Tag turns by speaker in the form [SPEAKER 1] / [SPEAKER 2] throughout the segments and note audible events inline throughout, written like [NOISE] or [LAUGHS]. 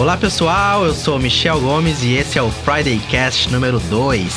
[SPEAKER 1] Olá pessoal, eu sou Michel Gomes e esse é o Friday Cast número 2.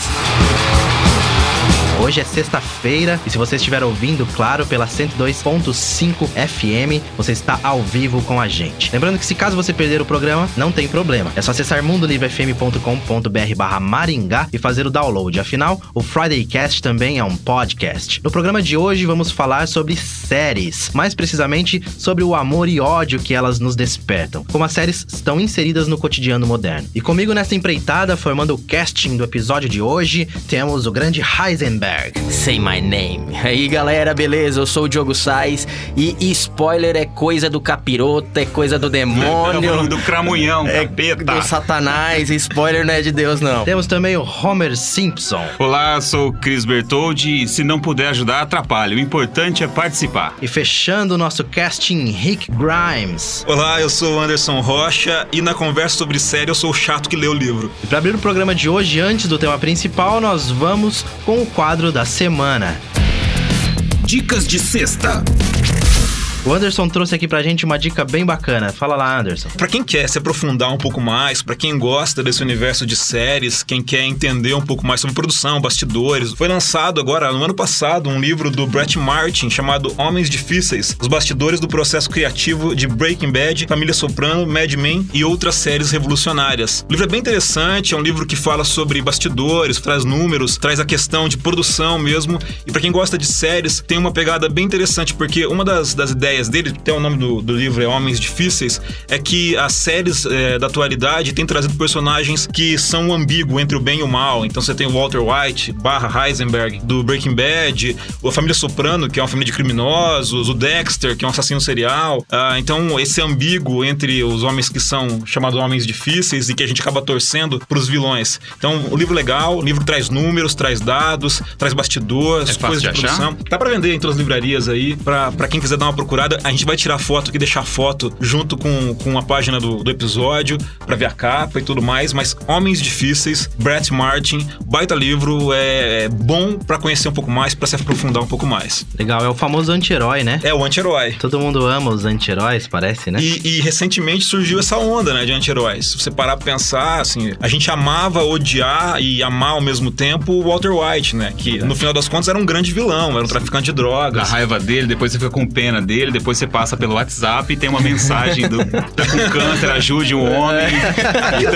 [SPEAKER 1] Hoje é sexta-feira e se você estiver ouvindo, claro, pela 102.5 FM, você está ao vivo com a gente. Lembrando que se caso você perder o programa, não tem problema. É só acessar mundolivrefm.com.br barra Maringá e fazer o download. Afinal, o Friday Cast também é um podcast. No programa de hoje vamos falar sobre séries, mais precisamente sobre o amor e ódio que elas nos despertam, como as séries estão inseridas no cotidiano moderno. E comigo nessa empreitada, formando o casting do episódio de hoje, temos o grande Heisenberg.
[SPEAKER 2] Say my name. [LAUGHS] Aí galera, beleza? Eu sou o Diogo Sais e spoiler é coisa do capiroto, é coisa do demônio. [LAUGHS]
[SPEAKER 3] do cramunhão,
[SPEAKER 2] é
[SPEAKER 3] capeta.
[SPEAKER 2] Do satanás, spoiler não é de Deus não.
[SPEAKER 1] Temos também o Homer Simpson.
[SPEAKER 3] Olá, sou o Chris Bertoldi e se não puder ajudar, atrapalhe. O importante é participar.
[SPEAKER 1] E fechando o nosso casting, Rick Grimes.
[SPEAKER 4] Olá, eu sou o Anderson Rocha e na conversa sobre série eu sou o chato que lê o livro.
[SPEAKER 1] E para abrir o programa de hoje, antes do tema principal, nós vamos com o quadro quadro da semana.
[SPEAKER 5] Dicas de sexta.
[SPEAKER 1] O Anderson trouxe aqui pra gente uma dica bem bacana. Fala lá, Anderson.
[SPEAKER 4] Para quem quer se aprofundar um pouco mais, para quem gosta desse universo de séries, quem quer entender um pouco mais sobre produção, bastidores, foi lançado agora no ano passado um livro do Brett Martin chamado Homens Difíceis: Os bastidores do processo criativo de Breaking Bad, Família Soprano, Mad Men e outras séries revolucionárias. O livro é bem interessante, é um livro que fala sobre bastidores, traz números, traz a questão de produção mesmo. E para quem gosta de séries, tem uma pegada bem interessante porque uma das, das ideias ideias dele, tem o nome do, do livro é Homens Difíceis, é que as séries é, da atualidade têm trazido personagens que são ambíguos entre o bem e o mal. Então você tem o Walter White, barra Heisenberg, do Breaking Bad, a família Soprano, que é uma família de criminosos, o Dexter, que é um assassino serial. Ah, então esse ambíguo entre os homens que são chamados homens difíceis e que a gente acaba torcendo pros vilões. Então o livro é legal, o livro traz números, traz dados, traz bastidores,
[SPEAKER 3] é coisas de, de produção.
[SPEAKER 4] Dá pra vender em todas as livrarias aí, pra, pra quem quiser dar uma procurada temporada. A gente vai tirar foto aqui, deixar foto junto com, com a página do, do episódio para ver a capa e tudo mais. Mas Homens Difíceis, Brett Martin, baita livro, é, é bom para conhecer um pouco mais, para se aprofundar um pouco mais.
[SPEAKER 1] Legal, é o famoso anti-herói, né?
[SPEAKER 4] É o anti-herói.
[SPEAKER 1] Todo mundo ama os anti-heróis, parece, né?
[SPEAKER 4] E, e, recentemente surgiu essa onda, né, de anti-heróis. Se você parar pra pensar, assim, a gente amava odiar e amar ao mesmo tempo o Walter White, né? Que no final das contas era um grande vilão, era um traficante de drogas.
[SPEAKER 3] A raiva dele, depois você fica com pena dele, depois você passa pelo WhatsApp e tem uma mensagem do tá com câncer, ajude um homem.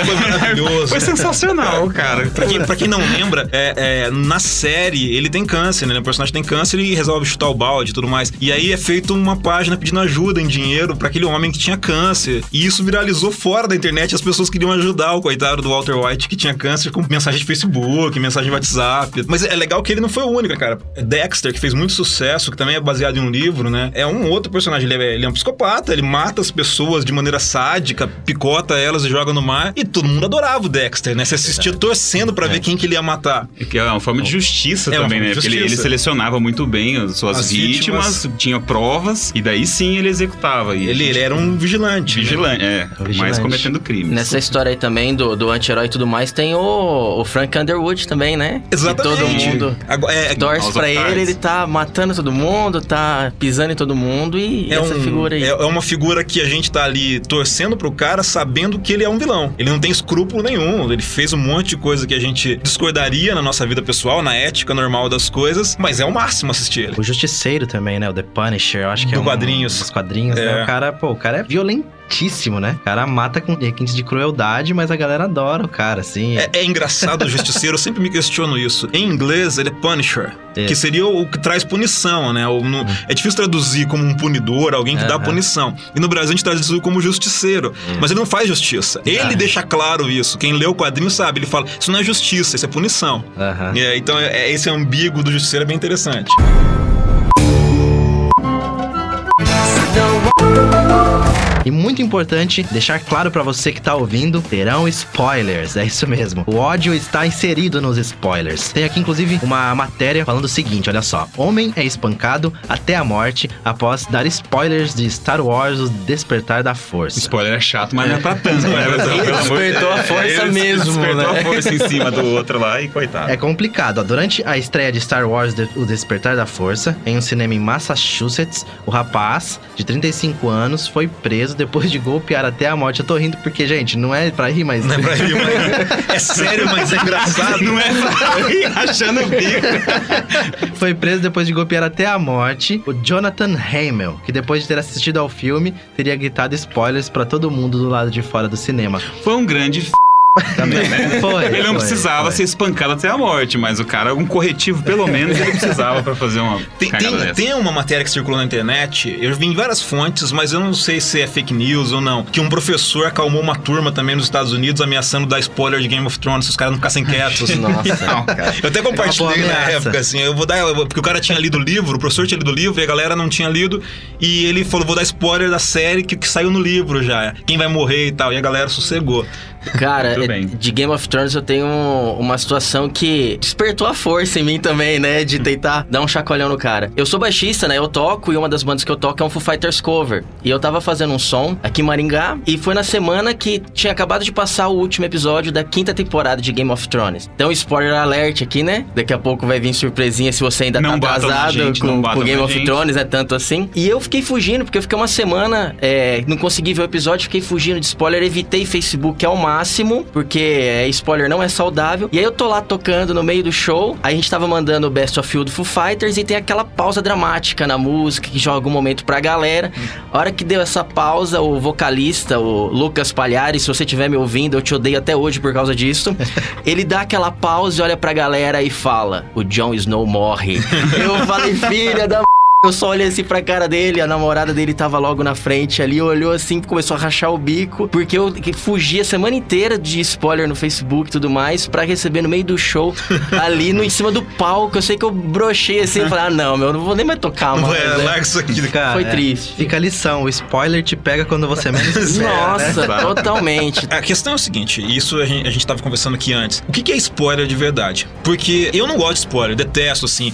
[SPEAKER 4] foi maravilhoso.
[SPEAKER 3] Foi sensacional, cara.
[SPEAKER 4] Pra quem, pra quem não lembra, é, é, na série ele tem câncer, né? O personagem tem câncer e resolve chutar o balde e tudo mais. E aí é feito uma página pedindo ajuda em dinheiro para aquele homem que tinha câncer. E isso viralizou fora da internet. As pessoas queriam ajudar o coitado do Walter White que tinha câncer com mensagem de Facebook, mensagem de WhatsApp. Mas é legal que ele não foi o único, cara. Dexter, que fez muito sucesso, que também é baseado em um livro, né? É um outro personagem, ele é, ele é um psicopata, ele mata as pessoas de maneira sádica, picota elas e joga no mar. E todo mundo adorava o Dexter, né? Você assistia torcendo para é. ver quem que ele ia matar.
[SPEAKER 3] É que é uma forma de justiça é também, né? Porque ele, ele, selecionava muito bem as suas as vítimas, vítimas, tinha provas, e daí sim ele executava. E
[SPEAKER 4] ele, gente... ele era um vigilante.
[SPEAKER 3] Vigilante, né? é. Vigilante. Mas cometendo crimes.
[SPEAKER 2] Nessa história aí também do, do anti-herói e tudo mais, tem o, o Frank Underwood também, né?
[SPEAKER 4] Exatamente.
[SPEAKER 2] Que todo mundo Agora, é, torce pra ele, ele tá matando todo mundo, tá pisando em todo mundo e
[SPEAKER 4] é essa um, figura aí. É, é, uma figura que a gente tá ali torcendo pro cara sabendo que ele é um vilão. Ele não tem escrúpulo nenhum. Ele fez um monte de coisa que a gente discordaria na nossa vida pessoal, na ética normal das coisas, mas é o máximo assistir ele.
[SPEAKER 1] O Justiceiro também, né? O The Punisher, eu acho que
[SPEAKER 4] Do
[SPEAKER 1] é um,
[SPEAKER 4] quadrinhos.
[SPEAKER 1] Os quadrinhos, né? é. né? O cara, pô, o cara é violento fortíssimo, né? O cara mata com requintes de crueldade, mas a galera adora o cara, assim.
[SPEAKER 4] É, é engraçado o justiceiro, eu sempre me questiono isso. Em inglês, ele é Punisher, é. que seria o que traz punição, né? O, no, hum. É difícil traduzir como um punidor, alguém que dá punição. E no Brasil a gente traduz como justiceiro, hum. mas ele não faz justiça. Ele é. deixa claro isso. Quem lê o quadrinho sabe, ele fala, isso não é justiça, isso é punição. É, então, é, esse ambíguo do justiceiro é bem interessante.
[SPEAKER 1] E muito importante deixar claro para você que tá ouvindo, terão spoilers, é isso mesmo. O ódio está inserido nos spoilers. Tem aqui inclusive uma matéria falando o seguinte, olha só. Homem é espancado até a morte após dar spoilers de Star Wars O Despertar da Força.
[SPEAKER 3] Spoiler é chato, mas não é pra [LAUGHS] tanto, né?
[SPEAKER 2] Ele despertou a força mesmo,
[SPEAKER 3] despertou
[SPEAKER 2] né?
[SPEAKER 3] a força em cima do outro lá e coitado.
[SPEAKER 1] É complicado. Ó. Durante a estreia de Star Wars O Despertar da Força, em um cinema em Massachusetts, o rapaz, de 35 anos, foi preso depois de golpear até a morte. Eu tô rindo porque, gente, não é pra rir, mas.
[SPEAKER 4] Não é pra rir, mas. é sério, mas é engraçado.
[SPEAKER 3] Não é pra rir achando o bico.
[SPEAKER 1] Foi preso depois de golpear até a morte o Jonathan Hamel, que depois de ter assistido ao filme, teria gritado spoilers para todo mundo do lado de fora do cinema.
[SPEAKER 3] Foi um grande f... Também, né? [LAUGHS] Foi, ele não foi, precisava foi. ser espancado até a morte, mas o cara, um corretivo pelo menos, ele precisava para fazer uma.
[SPEAKER 4] Tem, tem, tem, uma matéria que circulou na internet, eu vi em várias fontes, mas eu não sei se é fake news ou não, que um professor acalmou uma turma também nos Estados Unidos ameaçando dar spoiler de Game of Thrones se os caras não ficassem quietos. [LAUGHS]
[SPEAKER 2] Nossa,
[SPEAKER 4] não, Eu até compartilhei é na época, assim, eu vou dar. Porque o cara tinha lido o livro, o professor tinha lido o livro e a galera não tinha lido, e ele falou: vou dar spoiler da série que, que saiu no livro já, quem vai morrer e tal, e a galera sossegou.
[SPEAKER 2] Cara, é, de Game of Thrones eu tenho uma situação que despertou a força em mim também, né? De tentar dar um chacoalhão no cara. Eu sou baixista, né? Eu toco e uma das bandas que eu toco é um Foo Fighters cover. E eu tava fazendo um som aqui em Maringá e foi na semana que tinha acabado de passar o último episódio da quinta temporada de Game of Thrones. Então, spoiler alert aqui, né? Daqui a pouco vai vir surpresinha se você ainda não tá atrasado gente, com, com Game of gente. Thrones, é né? tanto assim. E eu fiquei fugindo, porque eu fiquei uma semana, é, não consegui ver o episódio, fiquei fugindo de spoiler, evitei Facebook ao máximo máximo, porque é, spoiler não é saudável. E aí eu tô lá tocando no meio do show, aí a gente tava mandando o Best of You do Foo Fighters e tem aquela pausa dramática na música que joga um momento pra galera. A hora que deu essa pausa, o vocalista, o Lucas Palhares, se você estiver me ouvindo, eu te odeio até hoje por causa disso. [LAUGHS] ele dá aquela pausa e olha pra galera e fala: O Jon Snow morre. [LAUGHS] eu falei, filha da eu só olhei assim pra cara dele, a namorada dele tava logo na frente ali, olhou assim, começou a rachar o bico, porque eu fugi a semana inteira de spoiler no Facebook e tudo mais, pra receber no meio do show, [LAUGHS] ali no, em cima do palco. Eu sei que eu brochei assim e falei, ah, não, meu, não vou nem mais tocar mais.
[SPEAKER 4] É,
[SPEAKER 2] né?
[SPEAKER 4] larga isso aqui,
[SPEAKER 1] cara. Foi é, triste. Fica a lição, o spoiler te pega quando você menos [LAUGHS] espera,
[SPEAKER 2] Nossa, né? totalmente.
[SPEAKER 4] A questão é o seguinte, isso a gente, a gente tava conversando aqui antes. O que, que é spoiler de verdade? Porque eu não gosto de spoiler, detesto, assim.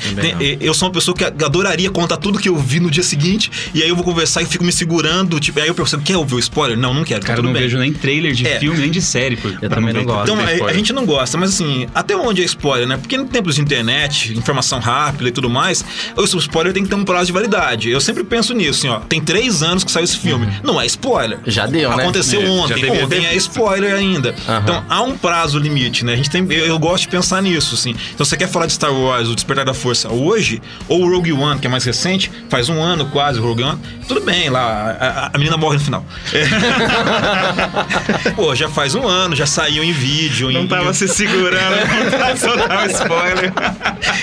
[SPEAKER 4] Eu sou uma pessoa que adoraria contar tudo que eu vi no dia seguinte, e aí eu vou conversar e fico me segurando, tipo, aí eu percebo, quer ouvir o spoiler? Não, não quero.
[SPEAKER 3] Cara, eu não bem. vejo nem trailer de é. filme, nem de série. Por,
[SPEAKER 1] eu também não, gosto.
[SPEAKER 4] Então, a, a, gente não gosta, mas assim, até onde é spoiler, né? Porque em tempos de internet, informação rápida e tudo mais, o spoiler tem que ter um prazo de validade. Eu sempre penso nisso, assim, ó, tem três anos que saiu esse filme. Uhum. Não é spoiler.
[SPEAKER 2] Já deu,
[SPEAKER 4] né? Aconteceu é, ontem. Ontem é spoiler ainda. Uhum. Então, há um prazo limite, né? A gente tem, eu, eu, gosto de pensar nisso, assim. Então, você quer falar de Star Wars, o Despertar da Força, hoje, ou o Rogue One, que é mais recente, faz um ano, quase quase, o Rogue One. Tudo bem, lá, a, a menina morre no final. É. [LAUGHS] Pô, já faz um ano, já saiu em vídeo.
[SPEAKER 3] Não
[SPEAKER 4] em,
[SPEAKER 3] tava
[SPEAKER 4] em...
[SPEAKER 3] se segurando pra soltar o spoiler.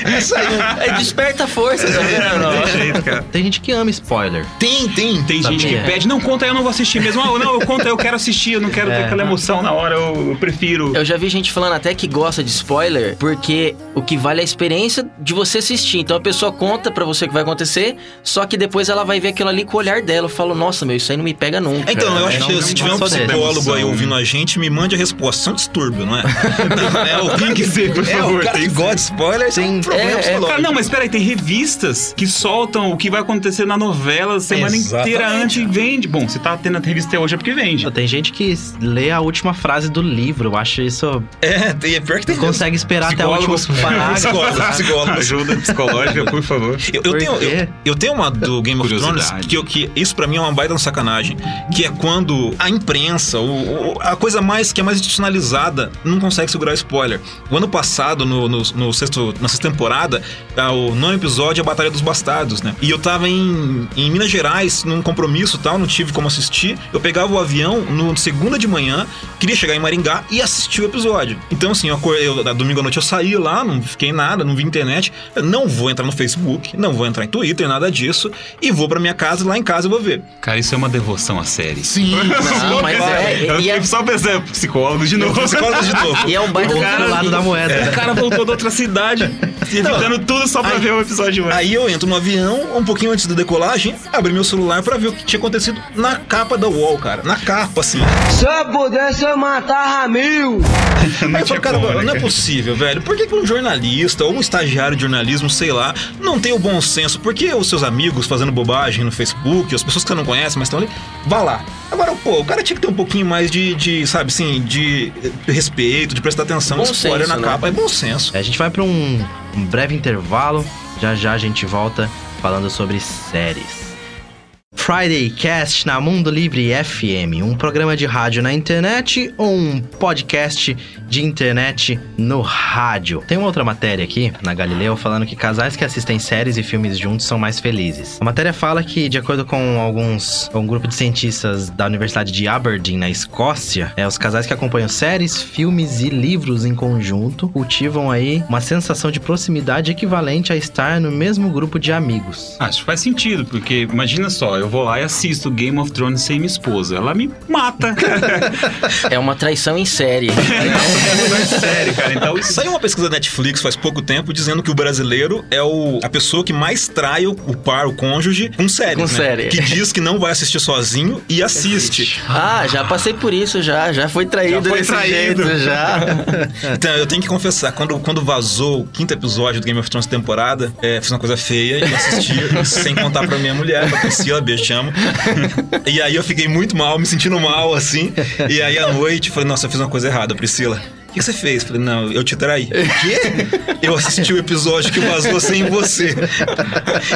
[SPEAKER 2] É, saiu. é desperta a força, tá vendo?
[SPEAKER 1] Tem jeito, cara. Tem gente que ama spoiler.
[SPEAKER 3] Tem, tem. Tem Sabia. gente que pede, não, conta aí, eu não vou assistir mesmo. Ah, não, eu conta aí, eu quero assistir, eu não quero é. ter aquela emoção na hora, eu, eu prefiro.
[SPEAKER 2] Eu já vi gente falando até que gosta de spoiler, porque o que vale é a experiência de você assistir. Então a pessoa conta para você o que vai acontecer, só que depois ela vai ver aquilo ali com o olhar dela. Eu falo, nossa, meu, isso aí não me pega nunca.
[SPEAKER 4] Então, eu acho que se tiver um psicólogo aí ouvindo a gente, me mande a resposta. Isso é um distúrbio, não é? não,
[SPEAKER 3] é o [LAUGHS] tem que ser, por favor.
[SPEAKER 4] É, o cara que gosta de spoiler tem um problema é,
[SPEAKER 3] é, Cara, não, mas peraí, tem revistas que soltam o que vai acontecer na novela semana Exatamente. inteira antes e vende. Bom, se tá tendo a revista hoje é porque vende.
[SPEAKER 1] Tem gente que lê a última frase do livro. Eu acho isso.
[SPEAKER 4] É, tem, é pior que tem.
[SPEAKER 1] Consegue esperar até o último [LAUGHS] parágrafo.
[SPEAKER 3] Psicólogos. Ajuda psicológica, por favor.
[SPEAKER 4] Eu, eu tenho, eu, eu, tenho uma do Game of Thrones que, eu, que isso para mim é uma baita sacanagem. Que é quando a imprensa, o, o, a coisa mais que é mais institucionalizada, não consegue segurar spoiler. O ano passado, no, no, no sexto, na sexta temporada, ah, o nono episódio é a Batalha dos Bastardos, né? E eu tava em, em Minas Gerais, num compromisso tal, não tive como assistir. Eu pegava o avião no segunda de manhã, queria chegar em Maringá e assistir o episódio. Então, assim, eu, eu, domingo à noite eu saí lá, não fiquei nada, não vi internet. Eu não vou entrar no Facebook, não vou entrar em Twitter, nada disso. E vou para minha casa lá em casa eu vou ver.
[SPEAKER 3] Cara, isso é uma devoção à série.
[SPEAKER 4] Sim,
[SPEAKER 2] não, mas é.
[SPEAKER 3] Eu e é... Só pensei, psicólogo de novo.
[SPEAKER 4] Psicólogo de novo.
[SPEAKER 2] E é um baita
[SPEAKER 1] o cara, lado da moeda.
[SPEAKER 3] É. O cara voltou da outra cidade, [LAUGHS] evitando tudo só pra
[SPEAKER 4] aí,
[SPEAKER 3] ver o episódio.
[SPEAKER 4] Aí eu entro no avião, um pouquinho antes da decolagem, abri meu celular pra ver o que tinha acontecido na capa da UOL, cara. Na capa, assim.
[SPEAKER 6] Se eu pudesse, eu matava mil. [LAUGHS]
[SPEAKER 4] aí eu falei, cara, como, né, não é possível, velho. Por que, que um jornalista ou um estagiário de jornalismo, sei lá, não tem o bom senso? Por que os seus amigos fazendo bobagem no Facebook, as pessoas que você não conhece, mas estão ali, vá lá. Agora, pô, o cara tinha que ter um pouquinho mais de, de sabe, assim, de respeito, de prestar atenção
[SPEAKER 2] bom spoiler senso,
[SPEAKER 4] na né? capa. É bom senso.
[SPEAKER 1] A gente vai para um, um breve intervalo. Já já a gente volta falando sobre séries. Friday Cast na Mundo Livre FM, um programa de rádio na internet ou um podcast de internet no rádio. Tem uma outra matéria aqui na Galileu falando que casais que assistem séries e filmes juntos são mais felizes. A matéria fala que, de acordo com alguns um grupo de cientistas da Universidade de Aberdeen na Escócia, é, os casais que acompanham séries, filmes e livros em conjunto cultivam aí uma sensação de proximidade equivalente a estar no mesmo grupo de amigos.
[SPEAKER 3] Acho que faz sentido, porque imagina só, eu vou lá e assisto Game of Thrones sem minha esposa. Ela me mata. [LAUGHS]
[SPEAKER 2] é uma traição em série. é
[SPEAKER 4] série, cara. Então, saiu uma pesquisa da Netflix faz pouco tempo dizendo que o brasileiro é o, a pessoa que mais trai o, o par, o cônjuge, com séries. Com né? série. Que diz que não vai assistir sozinho e assiste.
[SPEAKER 2] Ah, já passei por isso, já. Já foi traído já foi desse traído. jeito, já. [LAUGHS]
[SPEAKER 4] então, eu tenho que confessar, quando, quando vazou o quinto episódio do Game of Thrones temporada, é, fiz uma coisa feia e assisti [LAUGHS] sem contar pra minha mulher, pra Priscila, beijo, te amo. E aí eu fiquei muito mal, me sentindo mal, assim. E aí à noite, falei, nossa, eu fiz uma coisa errada, Priscila que você fez? Falei, não, eu te traí. O quê? Eu assisti o episódio que vazou sem você.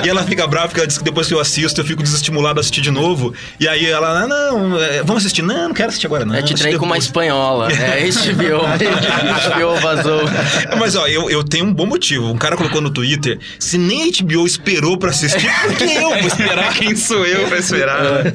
[SPEAKER 4] E ela fica brava porque ela diz que depois que eu assisto, eu fico desestimulado a assistir de novo. E aí ela, ah, não, é, vamos assistir. Não, não quero assistir agora, não.
[SPEAKER 2] É, te traí com uma espanhola. É, [LAUGHS] HBO. HBO vazou.
[SPEAKER 4] Mas, ó, eu, eu tenho um bom motivo. Um cara colocou no Twitter, se nem a HBO esperou pra assistir, por que eu vou esperar? Quem sou eu pra esperar?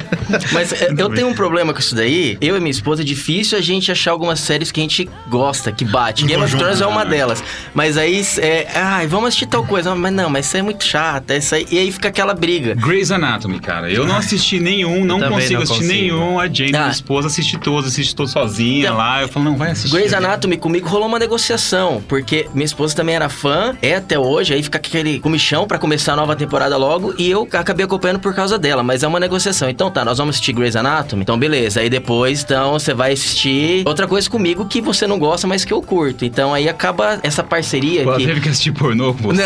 [SPEAKER 2] Mas é, eu tenho um problema com isso daí. Eu e minha esposa, é difícil a gente achar algumas séries que a gente gosta gosta, que bate. Game of Thrones é uma delas. Mas aí, é, ai, vamos assistir tal coisa. Mas não, mas isso é muito chato. Isso aí, e aí fica aquela briga.
[SPEAKER 3] Grey's Anatomy, cara. Eu não assisti nenhum, não consigo não assistir consigo. nenhum. A Jane, ah. minha esposa, assiste todos, assiste todos sozinha então, lá. Eu falo, não, vai assistir.
[SPEAKER 2] Grey's Anatomy, comigo rolou uma negociação. Porque minha esposa também era fã, é até hoje. Aí fica aquele comichão para começar a nova temporada logo. E eu acabei acompanhando por causa dela. Mas é uma negociação. Então tá, nós vamos assistir Grey's Anatomy. Então beleza. Aí depois, então, você vai assistir outra coisa comigo que você não gosta, mas que eu curto. Então aí acaba essa parceria
[SPEAKER 3] Pô, que... teve que assistir pornô com você.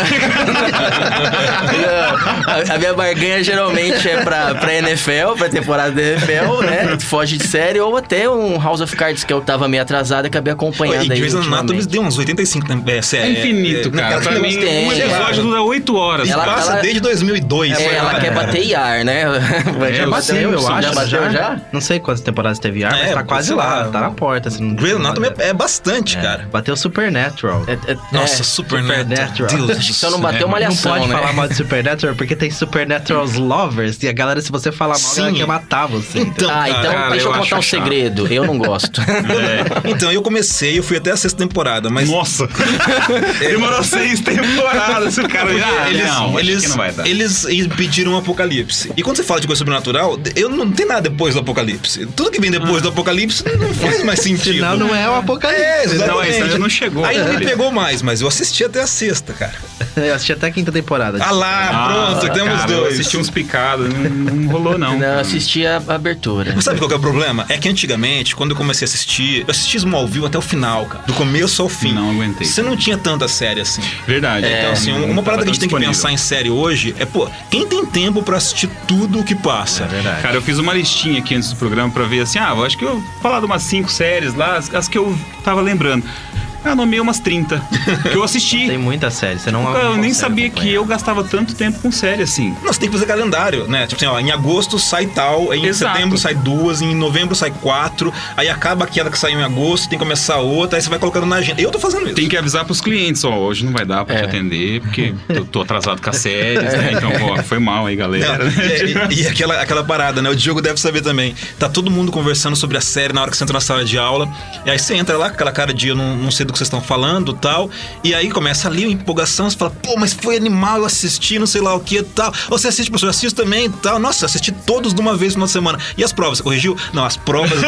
[SPEAKER 2] a, [LAUGHS] a, minha barganha geralmente é pra, pra NFL, pra temporada da NFL, né? Foge de série, ou até um House of Cards que eu tava meio atrasado e acabei acompanhando e
[SPEAKER 4] Grey's Anatomy deu uns 85
[SPEAKER 3] é, série. É infinito, é, cara. Pra mim, um episódio dura 8 horas.
[SPEAKER 4] Ela passa ela, desde 2002.
[SPEAKER 2] É, ela quer bater IAR, né? [LAUGHS]
[SPEAKER 1] É, já bateu, eu acho. Já bateu já? Não sei quantas temporadas teve IAR, mas tá quase lá, tá na porta.
[SPEAKER 4] Assim, Grey's Anatomy é bastante, cara cara.
[SPEAKER 1] Bateu Supernatural.
[SPEAKER 4] É, é, Nossa, é, Supernatural.
[SPEAKER 2] Deus Só não bateu uma malhação,
[SPEAKER 1] Não pode
[SPEAKER 2] né?
[SPEAKER 1] falar mal de Supernatural porque tem Supernatural's lovers e a galera, se você falar mal, Sim. ela quer matar você.
[SPEAKER 2] Então, ah, então cara, deixa eu, eu contar um segredo. Eu não gosto. [LAUGHS]
[SPEAKER 4] É. Então, eu comecei, eu fui até a sexta temporada, mas...
[SPEAKER 3] Nossa! Demorou seis temporadas, o cara...
[SPEAKER 4] Ah, eles, não, eles, não vai dar. eles pediram um apocalipse. E quando você fala de coisa sobrenatural, eu não tem nada depois do apocalipse. Tudo que vem depois ah. do apocalipse não faz mais [LAUGHS] sentido.
[SPEAKER 1] Senão não é o apocalipse. É,
[SPEAKER 3] exatamente. Não, isso não chegou.
[SPEAKER 4] Aí não me pegou mais, mas eu assisti até a sexta, cara. [LAUGHS]
[SPEAKER 1] eu assisti até a quinta temporada.
[SPEAKER 4] Ah lá, ah, pronto, temos cara, dois. Eu
[SPEAKER 3] assisti uns picados, não, não rolou não.
[SPEAKER 2] Não, eu assisti a abertura.
[SPEAKER 4] Mas sabe qual é o problema? É que antigamente, quando eu comecei a assistir, eu assisti Smallville até o final, cara. Do começo ao fim.
[SPEAKER 3] Não aguentei.
[SPEAKER 4] Você não tinha tanta série assim.
[SPEAKER 3] Verdade.
[SPEAKER 4] É, então, assim, uma parada que a gente tem que pensar em série hoje é, pô, quem tem tempo pra assistir tudo o que passa? É
[SPEAKER 3] verdade. Cara, eu fiz uma listinha aqui antes do programa pra ver assim, ah, eu acho que eu vou falar de umas cinco séries lá, as, as que eu tava lembrando. Eu nomeei umas 30. Que eu assisti.
[SPEAKER 1] Tem muita série, você não
[SPEAKER 3] Eu nem sabia acompanhar. que eu gastava tanto tempo com série assim.
[SPEAKER 4] Não, você tem que fazer calendário, né? Tipo assim, ó, em agosto sai tal, em Exato. setembro sai duas, em novembro sai quatro, aí acaba aquela que saiu em agosto, tem que começar outra, aí você vai colocando na agenda. Eu tô fazendo isso.
[SPEAKER 3] Tem que avisar pros clientes, ó, hoje não vai dar pra é. te atender, porque [LAUGHS] eu tô atrasado com as séries, né? Então, ó, foi mal aí, galera. Não,
[SPEAKER 4] e, e, aquela, aquela parada, né? O Diogo deve saber também. Tá todo mundo conversando sobre a série na hora que você entra na sala de aula, e aí você entra lá, aquela cara de eu não, não sei do que vocês estão falando, tal. E aí começa ali uma empolgação, você fala, pô, mas foi animal, eu assisti, não sei lá o que tal. Você assiste, professor, eu assisto também tal. Nossa, assisti todos de uma vez no final de semana. E as provas, corrigiu? Não, as provas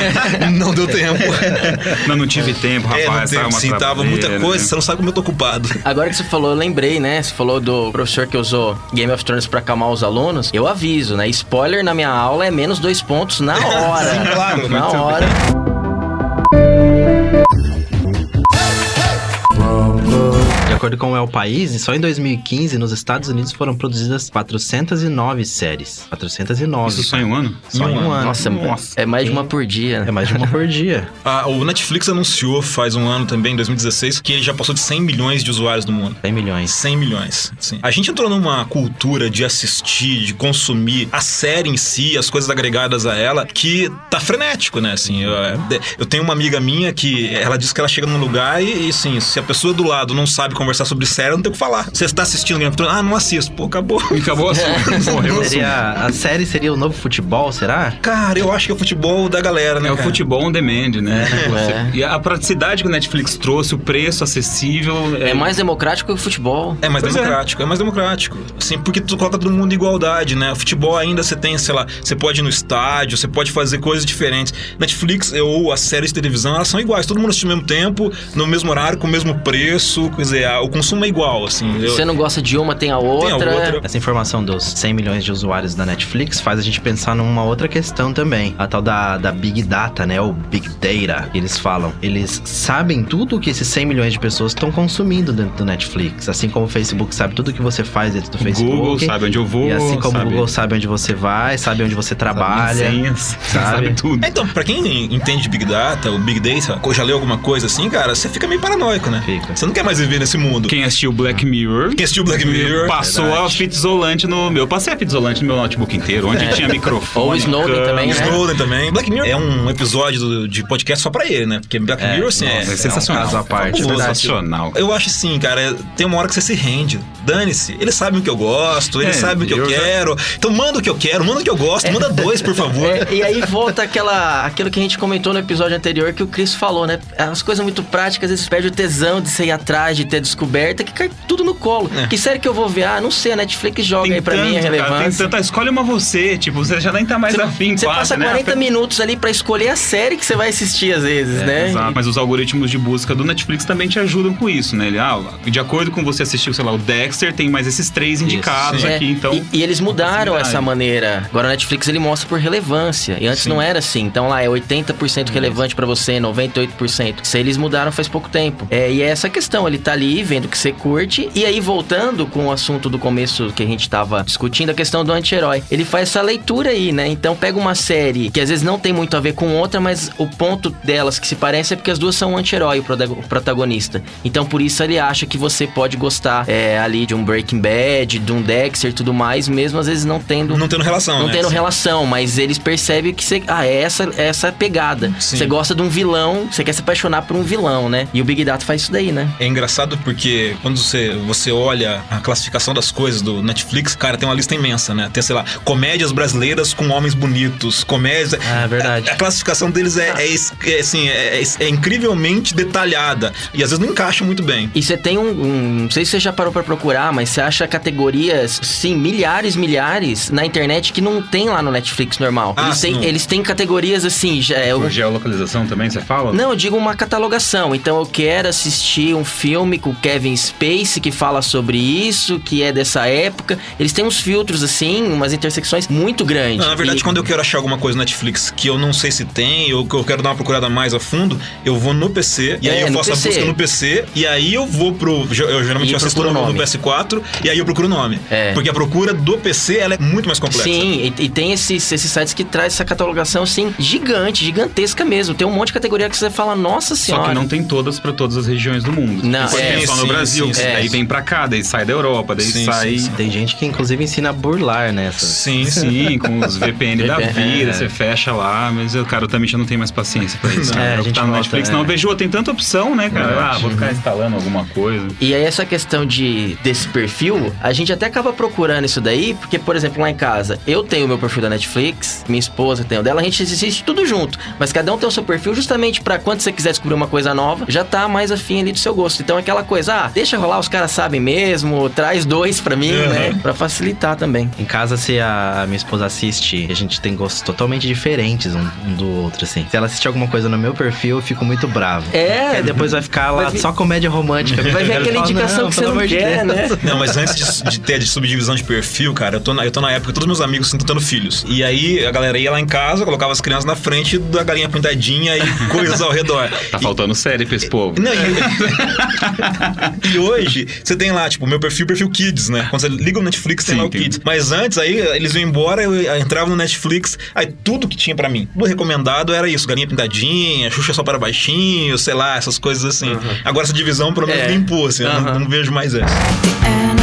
[SPEAKER 4] [LAUGHS] não deu tempo. [LAUGHS]
[SPEAKER 3] Não, não tive tempo, rapaz. É, não teve,
[SPEAKER 4] sim, tava muita coisa, né? você não sabe como eu tô ocupado. [LAUGHS]
[SPEAKER 2] Agora que você falou, eu lembrei, né? Você falou do professor que usou Game of Thrones pra acalmar os alunos. Eu aviso, né? Spoiler na minha aula é menos dois pontos na hora. sim, claro. Na hora. Bem
[SPEAKER 1] acordo com o El País, só em 2015, nos Estados Unidos foram produzidas 409 séries. 409.
[SPEAKER 3] Isso só em um ano?
[SPEAKER 1] Só em um ano.
[SPEAKER 2] Nossa,
[SPEAKER 3] Nossa.
[SPEAKER 2] é mais de uma por dia.
[SPEAKER 1] É
[SPEAKER 2] né?
[SPEAKER 1] mais de uma por dia. [LAUGHS]
[SPEAKER 4] Ah, o Netflix anunciou faz um ano também, em 2016, que ele já passou de 100 milhões de usuários no mundo.
[SPEAKER 1] 100 milhões.
[SPEAKER 4] 100 milhões, sim. A gente entrou numa cultura de assistir, de consumir a série em si, as coisas agregadas a ela, que tá frenético, né? Assim, eu, eu tenho uma amiga minha que ela diz que ela chega num lugar e, e assim, se a pessoa do lado não sabe conversar sobre série, não tem o que falar. Você está assistindo Game of Thrones? Ah, não assisto. Pô, acabou. [LAUGHS]
[SPEAKER 3] Acabou assim. Morreu assim.
[SPEAKER 1] Seria, a série seria o novo futebol, será?
[SPEAKER 4] Cara, eu acho que é o futebol da galera, né?
[SPEAKER 3] É o
[SPEAKER 4] cara?
[SPEAKER 3] futebol on demand, né? Você-
[SPEAKER 2] É.
[SPEAKER 3] E a praticidade que o Netflix trouxe, o preço acessível.
[SPEAKER 2] É mais democrático que o futebol.
[SPEAKER 4] É mais
[SPEAKER 3] Pois é.
[SPEAKER 4] democrático, é. mais democrático. Assim, porque tu coloca todo mundo em igualdade, né? O futebol ainda você tem, sei lá, você pode ir no estádio, você pode fazer coisas diferentes. Netflix ou as séries de televisão, elas são iguais. Todo mundo assiste ao mesmo tempo, no mesmo horário, com o mesmo preço. Quer dizer, o consumo é igual, assim. Eu-
[SPEAKER 2] Você não gosta de uma, tem a outra.
[SPEAKER 4] outra.
[SPEAKER 1] Essa informação dos 100 milhões de usuários da Netflix faz a gente pensar numa outra questão também. A tal da, da Big Data, né? O Big Data, que eles falam. Eles sabem tudo o que esses 100 milhões de pessoas estão consumindo dentro do Netflix. Assim como o Facebook sabe tudo o que você faz dentro do
[SPEAKER 3] O
[SPEAKER 1] Facebook.
[SPEAKER 3] Google sabe onde eu vou.
[SPEAKER 1] E assim como
[SPEAKER 3] sabe,
[SPEAKER 1] o Google sabe onde você vai, sabe onde você trabalha.
[SPEAKER 3] sabe senhas, [LAUGHS]
[SPEAKER 1] sabe?
[SPEAKER 3] sabe tudo.
[SPEAKER 4] É, Então, pra quem entende de Big Data, o Big Data, ou já leu alguma coisa assim, cara, você fica meio paranoico, né?
[SPEAKER 1] Fica.
[SPEAKER 4] Você não quer mais viver nesse mundo.
[SPEAKER 3] Quem assistiu Black Mirror.
[SPEAKER 4] Quem assistiu Black Mirror,
[SPEAKER 3] Passou
[SPEAKER 1] verdade.
[SPEAKER 3] a fita isolante no meu. Passei a fita isolante no meu notebook inteiro, onde tinha microfone. [LAUGHS]
[SPEAKER 2] Ou o Snowden
[SPEAKER 3] câmera.
[SPEAKER 2] também, né?
[SPEAKER 4] Snowden também. Black Mirror é um episódio do- de podcast só pra ele, né? Porque Black Mirror, assim,
[SPEAKER 1] nossa,
[SPEAKER 4] é,
[SPEAKER 3] É sensacional.
[SPEAKER 1] É um parte,
[SPEAKER 4] fabuloso.
[SPEAKER 3] Sensacional.
[SPEAKER 4] Eu acho assim, cara, tem uma hora que você se rende. Dane-se. Eles sabem o que eu gosto, eles
[SPEAKER 3] É,
[SPEAKER 4] sabem o que eu,
[SPEAKER 3] eu já-
[SPEAKER 4] quero. Então manda o que eu quero, manda o que eu gosto, manda dois, por favor.
[SPEAKER 2] É, [LAUGHS] e aí volta aquela, aquilo que a gente comentou no episódio anterior que o Chris falou, né? As coisas muito práticas, às vezes perde o tesão de você ir atrás, de ter descoberta, que cai tudo no colo.
[SPEAKER 4] É.
[SPEAKER 2] Que série que eu vou ver? Ah, não sei, a Netflix joga aí pra mim a
[SPEAKER 3] cara, tem
[SPEAKER 2] relevância.
[SPEAKER 3] tanta. Escolhe uma você, tipo, você já nem tá mais afim,
[SPEAKER 2] Você
[SPEAKER 3] quase,
[SPEAKER 2] passa
[SPEAKER 3] né?
[SPEAKER 2] 40 minutos ali pra escolher a série que você vai assistir às vezes, né?
[SPEAKER 3] Exato, mas os algoritmos de busca do Netflix também te ajudam com isso, né? Ele, ah, de acordo com você assistiu, sei lá, o Dexter, tem mais esses três indicados
[SPEAKER 2] É,
[SPEAKER 3] aqui, então.
[SPEAKER 2] e, e eles mudaram essa maneira. Agora o Netflix ele mostra por relevância. E antes
[SPEAKER 3] Sim.
[SPEAKER 2] não era assim. Então lá é 80% relevante pra você, 98%. Isso aí eles mudaram faz pouco tempo. É, e é essa questão, ele tá ali vendo que você curte. E aí, voltando com o assunto do começo que a gente tava discutindo, a questão do anti-herói. Ele faz essa leitura aí, né? Então pega uma série que às vezes não tem muito a ver com outra, mas o ponto delas que se parece é porque as duas são um anti-herói, o protagonista. Então por isso ele acha que você pode gostar é, ali de um Breaking Bad, de um Dexter e tudo mais, mesmo às vezes não tendo.
[SPEAKER 4] Não tendo relação,
[SPEAKER 2] Não
[SPEAKER 4] né?
[SPEAKER 2] tendo relação, mas eles percebem que você. Ah, é essa, é essa pegada.
[SPEAKER 4] Sim.
[SPEAKER 2] Você gosta de um vilão, você quer se apaixonar por um vilão, né? E o Big Data faz isso daí, né?
[SPEAKER 4] É engraçado porque quando você, você olha a classificação das coisas do Netflix, cara, tem uma lista imensa, né? Tem, sei lá, comédias brasileiras com homens bonitos, comédias.
[SPEAKER 1] Ah, é verdade.
[SPEAKER 4] A, a classificação deles é, é é, assim, é, é- é incrivelmente detalhada. E às vezes não encaixa muito bem.
[SPEAKER 2] E você tem um, um- Não sei se você já parou pra procurar, mas você acha categorias, sim, milhares, milhares na internet que não tem lá no Netflix normal.
[SPEAKER 4] Ah,
[SPEAKER 2] eles, têm, eles têm categorias assim. Já, é,
[SPEAKER 3] Por
[SPEAKER 2] o-
[SPEAKER 3] geolocalização também, você fala?
[SPEAKER 2] Não, eu digo uma catalogação. Então eu quero assistir um filme com Kevin Spacey que fala sobre isso, que é dessa época. Eles têm uns filtros assim, umas intersecções muito grandes.
[SPEAKER 4] Não, na verdade,
[SPEAKER 2] E-
[SPEAKER 4] quando eu quero achar alguma coisa no Netflix que eu não sei se tem, ou que eu quero dar uma procurada mais a fundo, eu vou no PC, e
[SPEAKER 2] É,
[SPEAKER 4] aí eu faço
[SPEAKER 2] PC.
[SPEAKER 4] a busca no PC, e aí eu vou pro. Eu geralmente
[SPEAKER 2] E
[SPEAKER 4] assisto no, no
[SPEAKER 2] nome.
[SPEAKER 4] PS4, e aí eu procuro o nome.
[SPEAKER 2] É.
[SPEAKER 4] Porque a procura do PC ela é muito mais complexa.
[SPEAKER 2] Sim, e, e tem esses, esses sites que traz essa catalogação assim, gigante, gigantesca mesmo. Tem um monte de categoria que você fala, nossa
[SPEAKER 3] Só
[SPEAKER 2] senhora.
[SPEAKER 3] que não tem todas pra todas as regiões do mundo.
[SPEAKER 2] Não, é,
[SPEAKER 3] tem só no
[SPEAKER 4] sim,
[SPEAKER 3] Brasil.
[SPEAKER 4] sim.
[SPEAKER 3] Daí
[SPEAKER 2] É.
[SPEAKER 3] vem pra cá, daí sai da Europa, daí
[SPEAKER 4] Sim,
[SPEAKER 3] sai.
[SPEAKER 1] Tem gente que inclusive ensina a burlar nessas.
[SPEAKER 4] Sim, sim.
[SPEAKER 3] Sim, [LAUGHS] com os VPN da vida,
[SPEAKER 1] é.
[SPEAKER 3] você fecha lá, mas eu, cara, eu também já não tenho mais paciência pra isso.
[SPEAKER 1] Não,
[SPEAKER 3] cara.
[SPEAKER 1] é, a
[SPEAKER 3] Eu
[SPEAKER 1] gente
[SPEAKER 3] tá no Netflix,
[SPEAKER 1] é.
[SPEAKER 3] não vejo, tem tanta opção, né, cara?
[SPEAKER 1] É,
[SPEAKER 3] ah, vou
[SPEAKER 2] uhum.
[SPEAKER 3] ficar instalando alguma coisa.
[SPEAKER 2] E aí essa questão de desse perfil, a gente até acaba procurando isso daí, porque, por exemplo, lá em casa, eu tenho o meu perfil da Netflix, minha esposa tem o dela, a gente assiste tudo junto. Mas cada um tem o seu perfil justamente pra quando você quiser descobrir uma coisa nova, já tá mais afim ali do seu gosto. Então aquela coisa, ah, deixa rolar, os caras sabem mesmo, traz dois pra mim,
[SPEAKER 4] Uhum.
[SPEAKER 2] né? Pra facilitar também.
[SPEAKER 1] Em casa, se a minha esposa assiste, a gente tem gostos totalmente diferentes um, do outro, assim. Se ela assistir alguma coisa no meu perfil, eu fico muito bravo.
[SPEAKER 2] É.
[SPEAKER 1] Aí depois vai ficar lá
[SPEAKER 2] Vai vir-
[SPEAKER 1] só comédia romântica.
[SPEAKER 2] Vai ver [LAUGHS] aquela indicação que você não quer, né? [LAUGHS]
[SPEAKER 4] Não, mas antes de, de ter de subdivisão de perfil, cara, eu tô, na, eu tô na época que todos meus amigos estão tentando filhos. E aí a galera ia lá em casa, colocava as crianças na frente da galinha pintadinha e coisas ao redor. [LAUGHS]
[SPEAKER 3] Tá faltando série pra esse povo.
[SPEAKER 4] Não, [LAUGHS] e, hoje, você tem lá, tipo, meu perfil, perfil Kids, né? Quando você liga o Netflix, tem
[SPEAKER 3] Sim,
[SPEAKER 4] lá o
[SPEAKER 3] tem.
[SPEAKER 4] Kids. Mas antes, aí, eles iam embora, eu entrava no Netflix, aí tudo que tinha pra mim, tudo recomendado era isso, Galinha Pintadinha, Xuxa só para baixinho, sei lá, essas coisas assim. Agora essa divisão, pelo menos,
[SPEAKER 2] É.
[SPEAKER 4] limpou, assim, eu não, não vejo mais essa.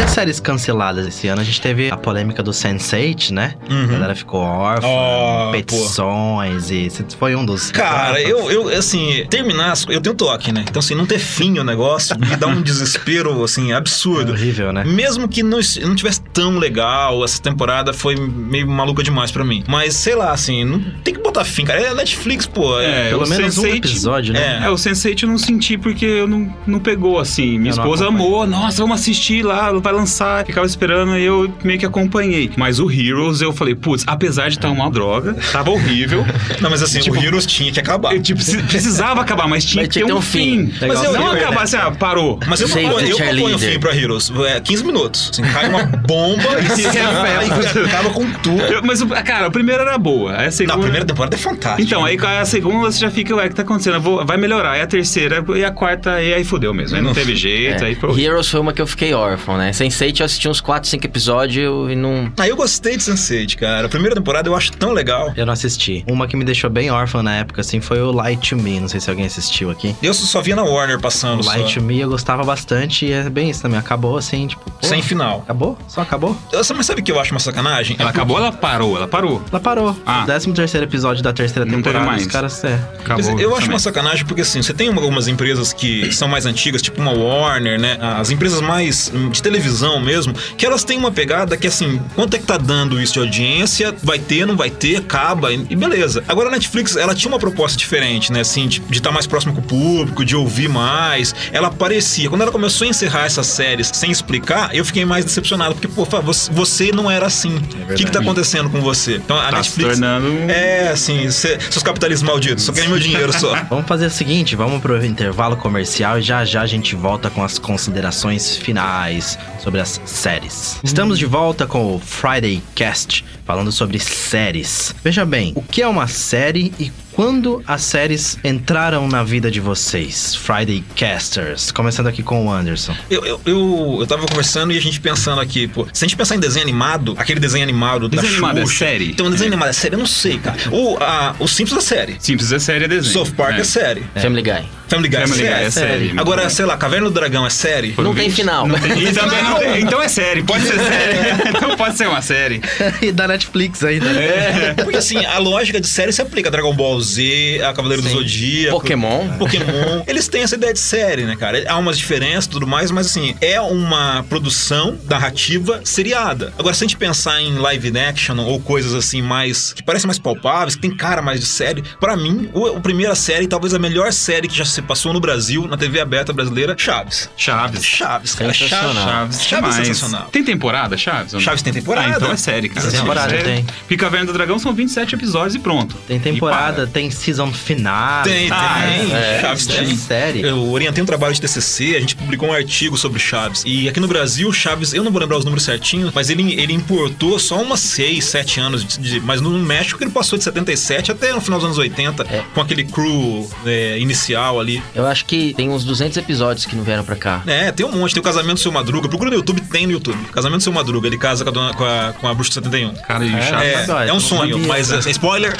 [SPEAKER 1] E as séries canceladas esse ano? A gente teve a polêmica do Sense8, né? A galera ficou órfã,
[SPEAKER 4] pô.
[SPEAKER 1] petições e esse foi um dos.
[SPEAKER 4] Cara, eu, eu, assim, terminar, eu tenho toque, né? Então, assim, não ter fim o negócio me dá um [LAUGHS] desespero, assim,
[SPEAKER 1] É
[SPEAKER 4] absurdo.
[SPEAKER 1] horrível, né?
[SPEAKER 4] Mesmo que não, não tivesse tão legal, essa temporada foi meio maluca demais pra mim. Mas, sei lá, assim, não tem que botar fim, cara. É Netflix, pô. É,
[SPEAKER 3] É,
[SPEAKER 1] Pelo menos um
[SPEAKER 3] Sense8
[SPEAKER 1] episódio, né?
[SPEAKER 4] É.
[SPEAKER 3] É, o Sense8 eu não senti porque eu não, não pegou, assim. Minha
[SPEAKER 1] Eu
[SPEAKER 3] esposa amou, nossa, vamos assistir lá, vai lançar. Ficava esperando e eu meio que acompanhei. Mas o Heroes eu falei, putz, apesar de estar uma droga, tava horrível. [LAUGHS]
[SPEAKER 4] Não, mas assim,
[SPEAKER 3] Tipo,
[SPEAKER 4] o Heroes tinha que acabar.
[SPEAKER 3] Eu, tipo, precis- precisava acabar, mas tinha
[SPEAKER 2] Mas
[SPEAKER 3] que ter um fim.
[SPEAKER 1] Legal.
[SPEAKER 4] Mas eu-
[SPEAKER 3] não
[SPEAKER 4] eu-
[SPEAKER 3] acabar assim, ah, parou.
[SPEAKER 4] Mas eu
[SPEAKER 2] Save
[SPEAKER 4] proponho,
[SPEAKER 2] the
[SPEAKER 4] eu proponho um fim pra Heroes. É 15 minutos. Assim, cai uma [LAUGHS] bomba e se
[SPEAKER 3] É,
[SPEAKER 4] acaba com tudo.
[SPEAKER 3] Eu- mas, o- cara, a primeira era boa. Aí a segunda...
[SPEAKER 4] Não, a primeira temporada é fantástica.
[SPEAKER 3] Então, aí a segunda você já fica, ué, o que tá acontecendo? Eu vou- vai melhorar. Aí a terceira e a quarta, e aí fudeu mesmo. Aí não teve jeito,
[SPEAKER 2] É,
[SPEAKER 3] aí foi.
[SPEAKER 2] Heroes foi uma que eu fiquei órfão, né? Sense8 eu assisti uns 4, 5 episódios e não...
[SPEAKER 4] Ah, eu gostei de Sense8, cara. A primeira temporada eu acho tão legal.
[SPEAKER 1] Eu não assisti. Uma que me deixou bem órfã na época, assim, foi o Light to Me. Não sei se alguém assistiu aqui.
[SPEAKER 4] Eu só via na Warner passando.
[SPEAKER 1] O
[SPEAKER 4] Só.
[SPEAKER 1] Light to Me eu gostava bastante e é bem isso também. Acabou assim, tipo. pô,
[SPEAKER 4] Sem final.
[SPEAKER 1] Acabou? Só acabou?
[SPEAKER 4] Eu- Mas sabe o que eu acho uma sacanagem?
[SPEAKER 3] Ela
[SPEAKER 4] É
[SPEAKER 3] acabou ou ela parou? Ela parou.
[SPEAKER 1] Ela parou.
[SPEAKER 3] Ah.
[SPEAKER 1] O 13 terceiro episódio da terceira
[SPEAKER 3] Não
[SPEAKER 1] temporada,
[SPEAKER 3] mais.
[SPEAKER 1] os caras. É.
[SPEAKER 3] Acabou.
[SPEAKER 4] Eu acho uma sacanagem porque assim, você tem uma- algumas empresas que são mais antigas, tipo uma Warner, né? As empresas mais hum, de televisão mesmo, que elas têm uma pegada que assim, quanto é que tá dando isso de audiência? Vai ter, não vai ter, acaba e beleza. Agora a Netflix, ela tinha uma proposta diferente, né? Assim, de estar mais próximo com o público, de ouvir mais. Ela aparecia. Quando ela começou a encerrar essas séries sem explicar, eu fiquei mais decepcionado, porque, pô, você, não era assim. o que, que tá acontecendo com você? Então a
[SPEAKER 3] Tá se
[SPEAKER 4] Netflix.
[SPEAKER 3] tornando um-
[SPEAKER 4] É, assim, cê- seus capitalistas malditos, só querem meu dinheiro só. [LAUGHS]
[SPEAKER 1] Vamos fazer o seguinte, vamos pro intervalo comercial e já já a gente volta com as considerações finais sobre as séries. Estamos de volta com o Friday Cast, falando sobre séries. Veja bem, o que é uma série e quando as séries entraram na vida de vocês? Friday Casters. Começando aqui com o Anderson.
[SPEAKER 4] Eu, eu, eu, eu tava conversando e a gente pensando aqui, pô, se a gente pensar em desenho animado, aquele desenho animado da
[SPEAKER 3] Desenho animado é
[SPEAKER 4] Xuxa,
[SPEAKER 3] série?
[SPEAKER 4] Então, desenho animado é série? Eu não sei, cara. O, a, o Simpsons é série.
[SPEAKER 3] Simples é série, é desenho.
[SPEAKER 4] South Park é, série.
[SPEAKER 2] Family Guy.
[SPEAKER 4] Family Guy
[SPEAKER 3] Family Guy
[SPEAKER 4] é
[SPEAKER 3] é
[SPEAKER 4] série.
[SPEAKER 3] série.
[SPEAKER 4] Agora, sei lá, Caverna do Dragão é série?
[SPEAKER 2] Não tem final.
[SPEAKER 3] E também não tem- então é série, pode ser [LAUGHS] série. então pode ser uma série. [LAUGHS]
[SPEAKER 1] e da Netflix ainda. né?
[SPEAKER 4] Porque assim, a lógica de série se aplica a Dragon Ball Z, a Cavaleiro do
[SPEAKER 2] Sim.
[SPEAKER 4] Zodíaco.
[SPEAKER 2] Pokémon.
[SPEAKER 4] Pokémon. [LAUGHS] Eles têm essa ideia de série, né, cara? Há umas diferenças e tudo mais, mas assim, é uma produção narrativa seriada. Agora, se a gente pensar em live action ou coisas assim mais. que parecem mais palpáveis, que tem cara mais de série, pra mim, o, a primeira série, talvez a melhor série que já se passou no Brasil, na TV aberta brasileira, Chaves.
[SPEAKER 3] Chaves.
[SPEAKER 4] Chaves, cara.
[SPEAKER 2] Sensacional.
[SPEAKER 4] Chaves.
[SPEAKER 3] Chaves,
[SPEAKER 4] Chaves é sensacional.
[SPEAKER 3] Tem temporada, Chaves?
[SPEAKER 4] Chaves tem temporada.
[SPEAKER 3] Ah, então é série, cara.
[SPEAKER 1] Tem temporada, tem.
[SPEAKER 3] Pica Caverna do Dragão são 27 episódios e pronto.
[SPEAKER 1] Tem temporada,
[SPEAKER 3] para.
[SPEAKER 1] Tem season final.
[SPEAKER 4] Tem,
[SPEAKER 3] Ah,
[SPEAKER 4] tem.
[SPEAKER 2] é,
[SPEAKER 4] Chaves
[SPEAKER 1] é
[SPEAKER 4] tem.
[SPEAKER 1] série.
[SPEAKER 4] Eu orientei um trabalho de TCC, a gente publicou um artigo sobre Chaves. E aqui no Brasil, Chaves, eu não vou lembrar os números certinhos, mas ele, ele importou só umas 6, 7 anos. De, de- mas no México ele passou de 77 até no final dos anos 80,
[SPEAKER 2] É.
[SPEAKER 4] com aquele crew é, inicial ali.
[SPEAKER 2] Eu acho que tem uns 200 episódios que não vieram pra cá.
[SPEAKER 4] É, tem um monte. Tem o Casamento do Seu Madruga. Procura no YouTube, tem no YouTube. Casamento do Seu Madruga. Ele casa com a, dona, com a, com a Bruxa 71.
[SPEAKER 3] Cara, e o
[SPEAKER 1] É,
[SPEAKER 3] Chaves.
[SPEAKER 4] É, [LAUGHS] é um sonho, mas é, spoiler.